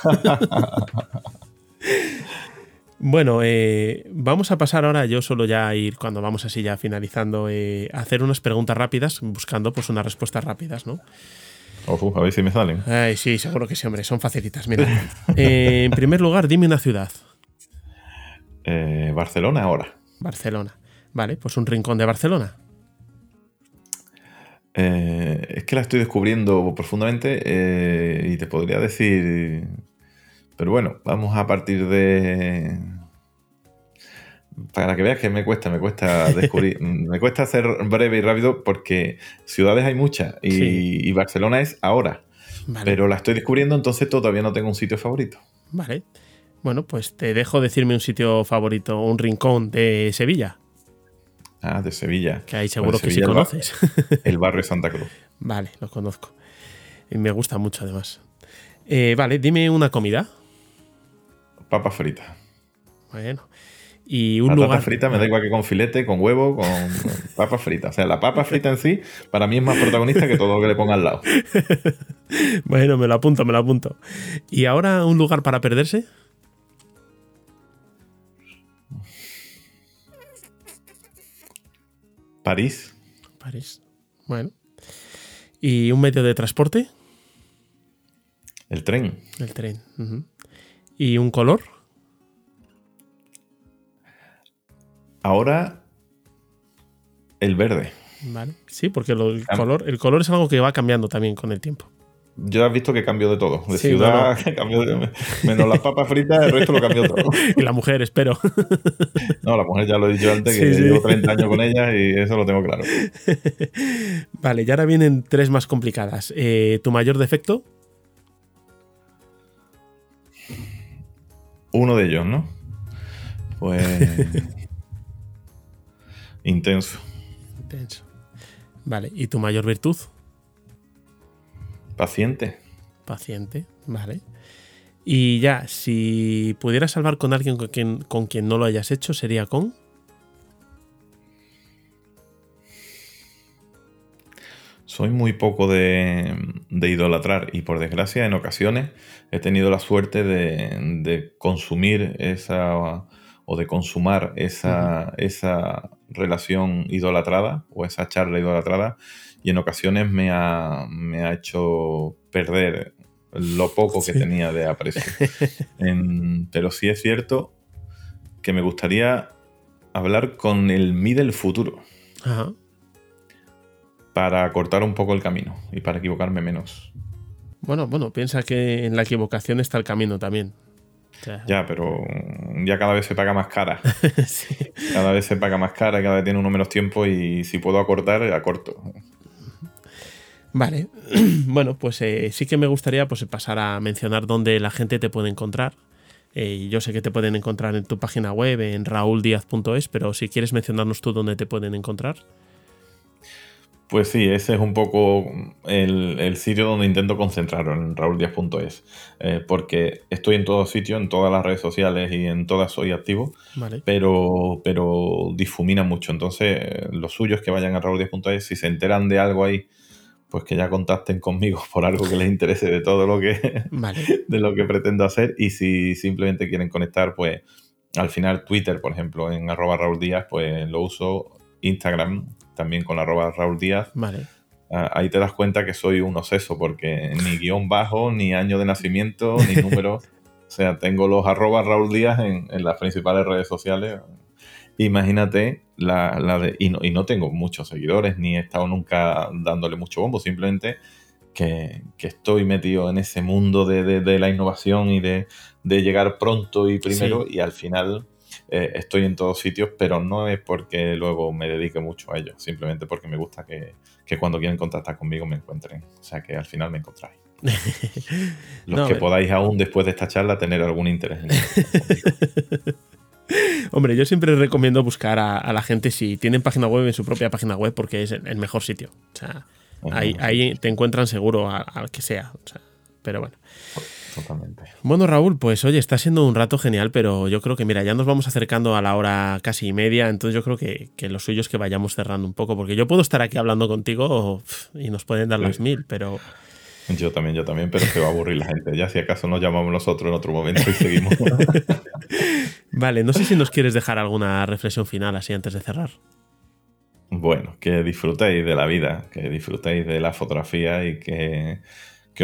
Bueno, eh, vamos a pasar ahora, yo solo ya a ir, cuando vamos así ya finalizando, eh, a hacer unas preguntas rápidas, buscando pues unas respuestas rápidas, ¿no? a ver si me salen. Ay, sí, seguro que sí, hombre, son facilitas. Mira, eh, en primer lugar, dime una ciudad. Barcelona ahora. Barcelona. Vale, pues un rincón de Barcelona. es que la estoy descubriendo profundamente y te podría decir pero bueno, vamos a partir de. Para que veas que me cuesta, me cuesta descubrir, me cuesta hacer breve y rápido porque ciudades hay muchas y, Barcelona es ahora. Pero la estoy descubriendo, entonces todavía no tengo un sitio favorito. Vale. Bueno, pues te dejo decirme un sitio favorito, un rincón de Sevilla. Ah, de Sevilla. Que ahí seguro que sí conoces. El barrio Santa Cruz. Vale, lo conozco. Y me gusta mucho además. Eh, vale, dime una comida. Papa frita. Bueno. Y un lugar. Papa frita me da igual que con filete, con huevo, con papa frita. O sea, la papa frita en sí, para mí es más protagonista que todo lo que le ponga al lado. bueno, me lo apunto, me lo apunto. ¿Y ahora un lugar para perderse? París. París. Bueno. ¿Y un medio de transporte? El tren. El tren. ¿Y un color? Ahora el verde. Vale. Sí, porque el, color, el color es algo que va cambiando también con el tiempo. Yo has visto que cambio de todo. De ciudad, menos las papas fritas, el resto lo cambió todo. y la mujer, espero. no, la mujer ya lo he dicho antes, que llevo 30 años con ella y eso lo tengo claro. vale, y ahora vienen tres más complicadas. Eh, ¿Tu mayor defecto? Uno de ellos, ¿no? Pues. intenso. Intenso. Vale, ¿y tu mayor virtud? Paciente. Paciente, vale. Y ya, si pudieras salvar con alguien con quien, con quien no lo hayas hecho, ¿sería con? Soy muy poco de, idolatrar y por desgracia en ocasiones he tenido la suerte de, consumir esa o de consumar esa, esa, relación idolatrada o esa charla idolatrada y en ocasiones me ha, me ha hecho perder lo poco que tenía de aprecio. pero sí es cierto que me gustaría hablar con el mí del futuro. Ajá para cortar un poco el camino y para equivocarme menos. Bueno, bueno, piensa que en la equivocación está el camino también. ya, pero ya cada vez se paga más cara. Cada vez se paga más cara, cada vez tiene uno menos tiempo y si puedo acortar, acorto. Vale, bueno, pues eh, sí que me gustaría pues, pasar a mencionar dónde la gente te puede encontrar. Eh, yo sé que te pueden encontrar en tu página web, en rauldiaz.es, pero si quieres mencionarnos tú dónde te pueden encontrar. Pues sí, ese es un poco el, sitio donde intento concentrar en rauldiaz.es, eh, porque estoy en todos sitios, en todas las redes sociales y en todas soy activo, pero, pero difumina mucho. Entonces, lo suyo es que vayan a rauldiaz.es, si se enteran de algo ahí, pues que ya contacten conmigo por algo que les interese de todo lo que, de lo que pretendo hacer, y si simplemente quieren conectar, pues al final Twitter, por ejemplo, en arroba Raúl pues lo uso, Instagram también con la arroba Raúl Díaz. Vale. Ah, ahí te das cuenta que soy un oseso, porque ni guion bajo, ni año de nacimiento, ni número. o sea, tengo los arroba Raúl Díaz en, las principales redes sociales. Imagínate la, de. Y no, y no, tengo muchos seguidores, ni he estado nunca dándole mucho bombo, simplemente que, estoy metido en ese mundo de, la innovación y de, llegar pronto y primero, y al final eh, estoy en todos sitios, pero no es porque luego me dedique mucho a ello, simplemente porque me gusta que, cuando quieren contactar conmigo me encuentren. O sea que al final me encontráis. Los que podáis aún después de esta charla tener algún interés en Hombre, yo siempre recomiendo buscar a, la gente si tienen página web en su propia página web porque es el mejor sitio. O sea, ahí, te encuentran seguro al que sea. pero bueno. Totalmente. Bueno, Raúl, pues oye, está siendo un rato genial, pero yo creo que, mira, ya nos vamos acercando a la hora casi media, entonces yo creo que, lo suyo es que vayamos cerrando un poco, porque yo puedo estar aquí hablando contigo y nos pueden dar las mil, pero... Yo también, yo también, pero se va a aburrir la gente. Ya si acaso nos llamamos nosotros en otro momento y seguimos. vale, no sé si nos quieres dejar alguna reflexión final así antes de cerrar. Bueno, que disfrutéis de la vida, que disfrutéis de la fotografía y que,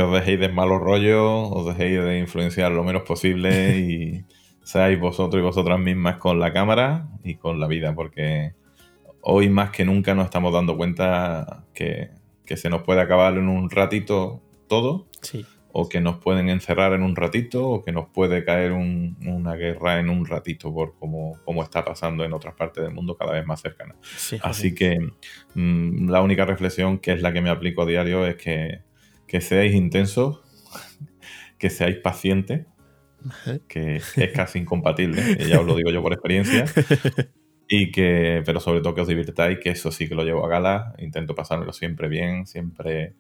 os dejéis de malos rollos, os dejéis de influenciar lo menos posible y seáis vosotros y vosotras mismas con la cámara y con la vida, porque hoy más que nunca nos estamos dando cuenta que, que se nos puede acabar en un ratito todo, o que nos pueden encerrar en un ratito, o que nos puede caer una guerra en un ratito, por como, como, está pasando en otras partes del mundo cada vez más cercanas. Así que mm, la única reflexión que es la que me aplico a diario es que, que seáis intensos, que seáis pacientes, que es casi incompatible, ya os lo digo yo por experiencia. Y que, pero sobre todo que os divirtáis, que eso sí que lo llevo a gala. Intento pasármelo siempre bien, siempre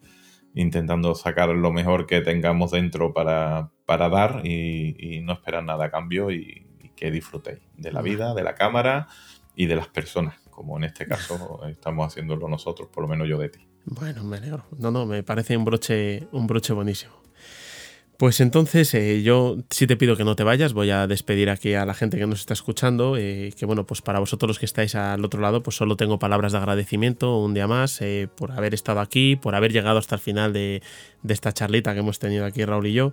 intentando sacar lo mejor que tengamos dentro para, para dar y, no esperar nada a cambio y, que disfrutéis de la vida, de la cámara y de las personas, como en este caso estamos haciéndolo nosotros, por lo menos yo de ti. Bueno, me alegro. No, no, me parece un broche, un broche buenísimo. Pues entonces eh, yo sí te pido que no te vayas, voy a despedir aquí a la gente que nos está escuchando, eh, que bueno, pues para vosotros los que estáis al otro lado, pues solo tengo palabras de agradecimiento un día más eh, por haber estado aquí, por haber llegado hasta el final de, esta charlita que hemos tenido aquí Raúl y yo.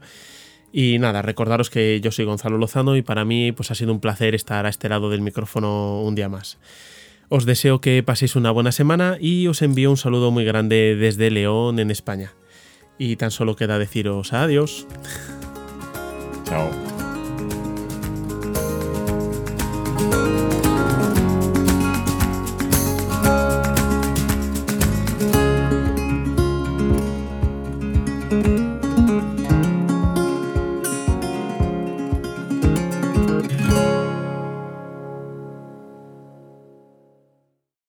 Y nada, recordaros que yo soy Gonzalo Lozano y para mí pues ha sido un placer estar a este lado del micrófono un día más. Os deseo que paséis una buena semana y os envío un saludo muy grande desde León, en España. Y tan solo queda deciros adiós. Chao.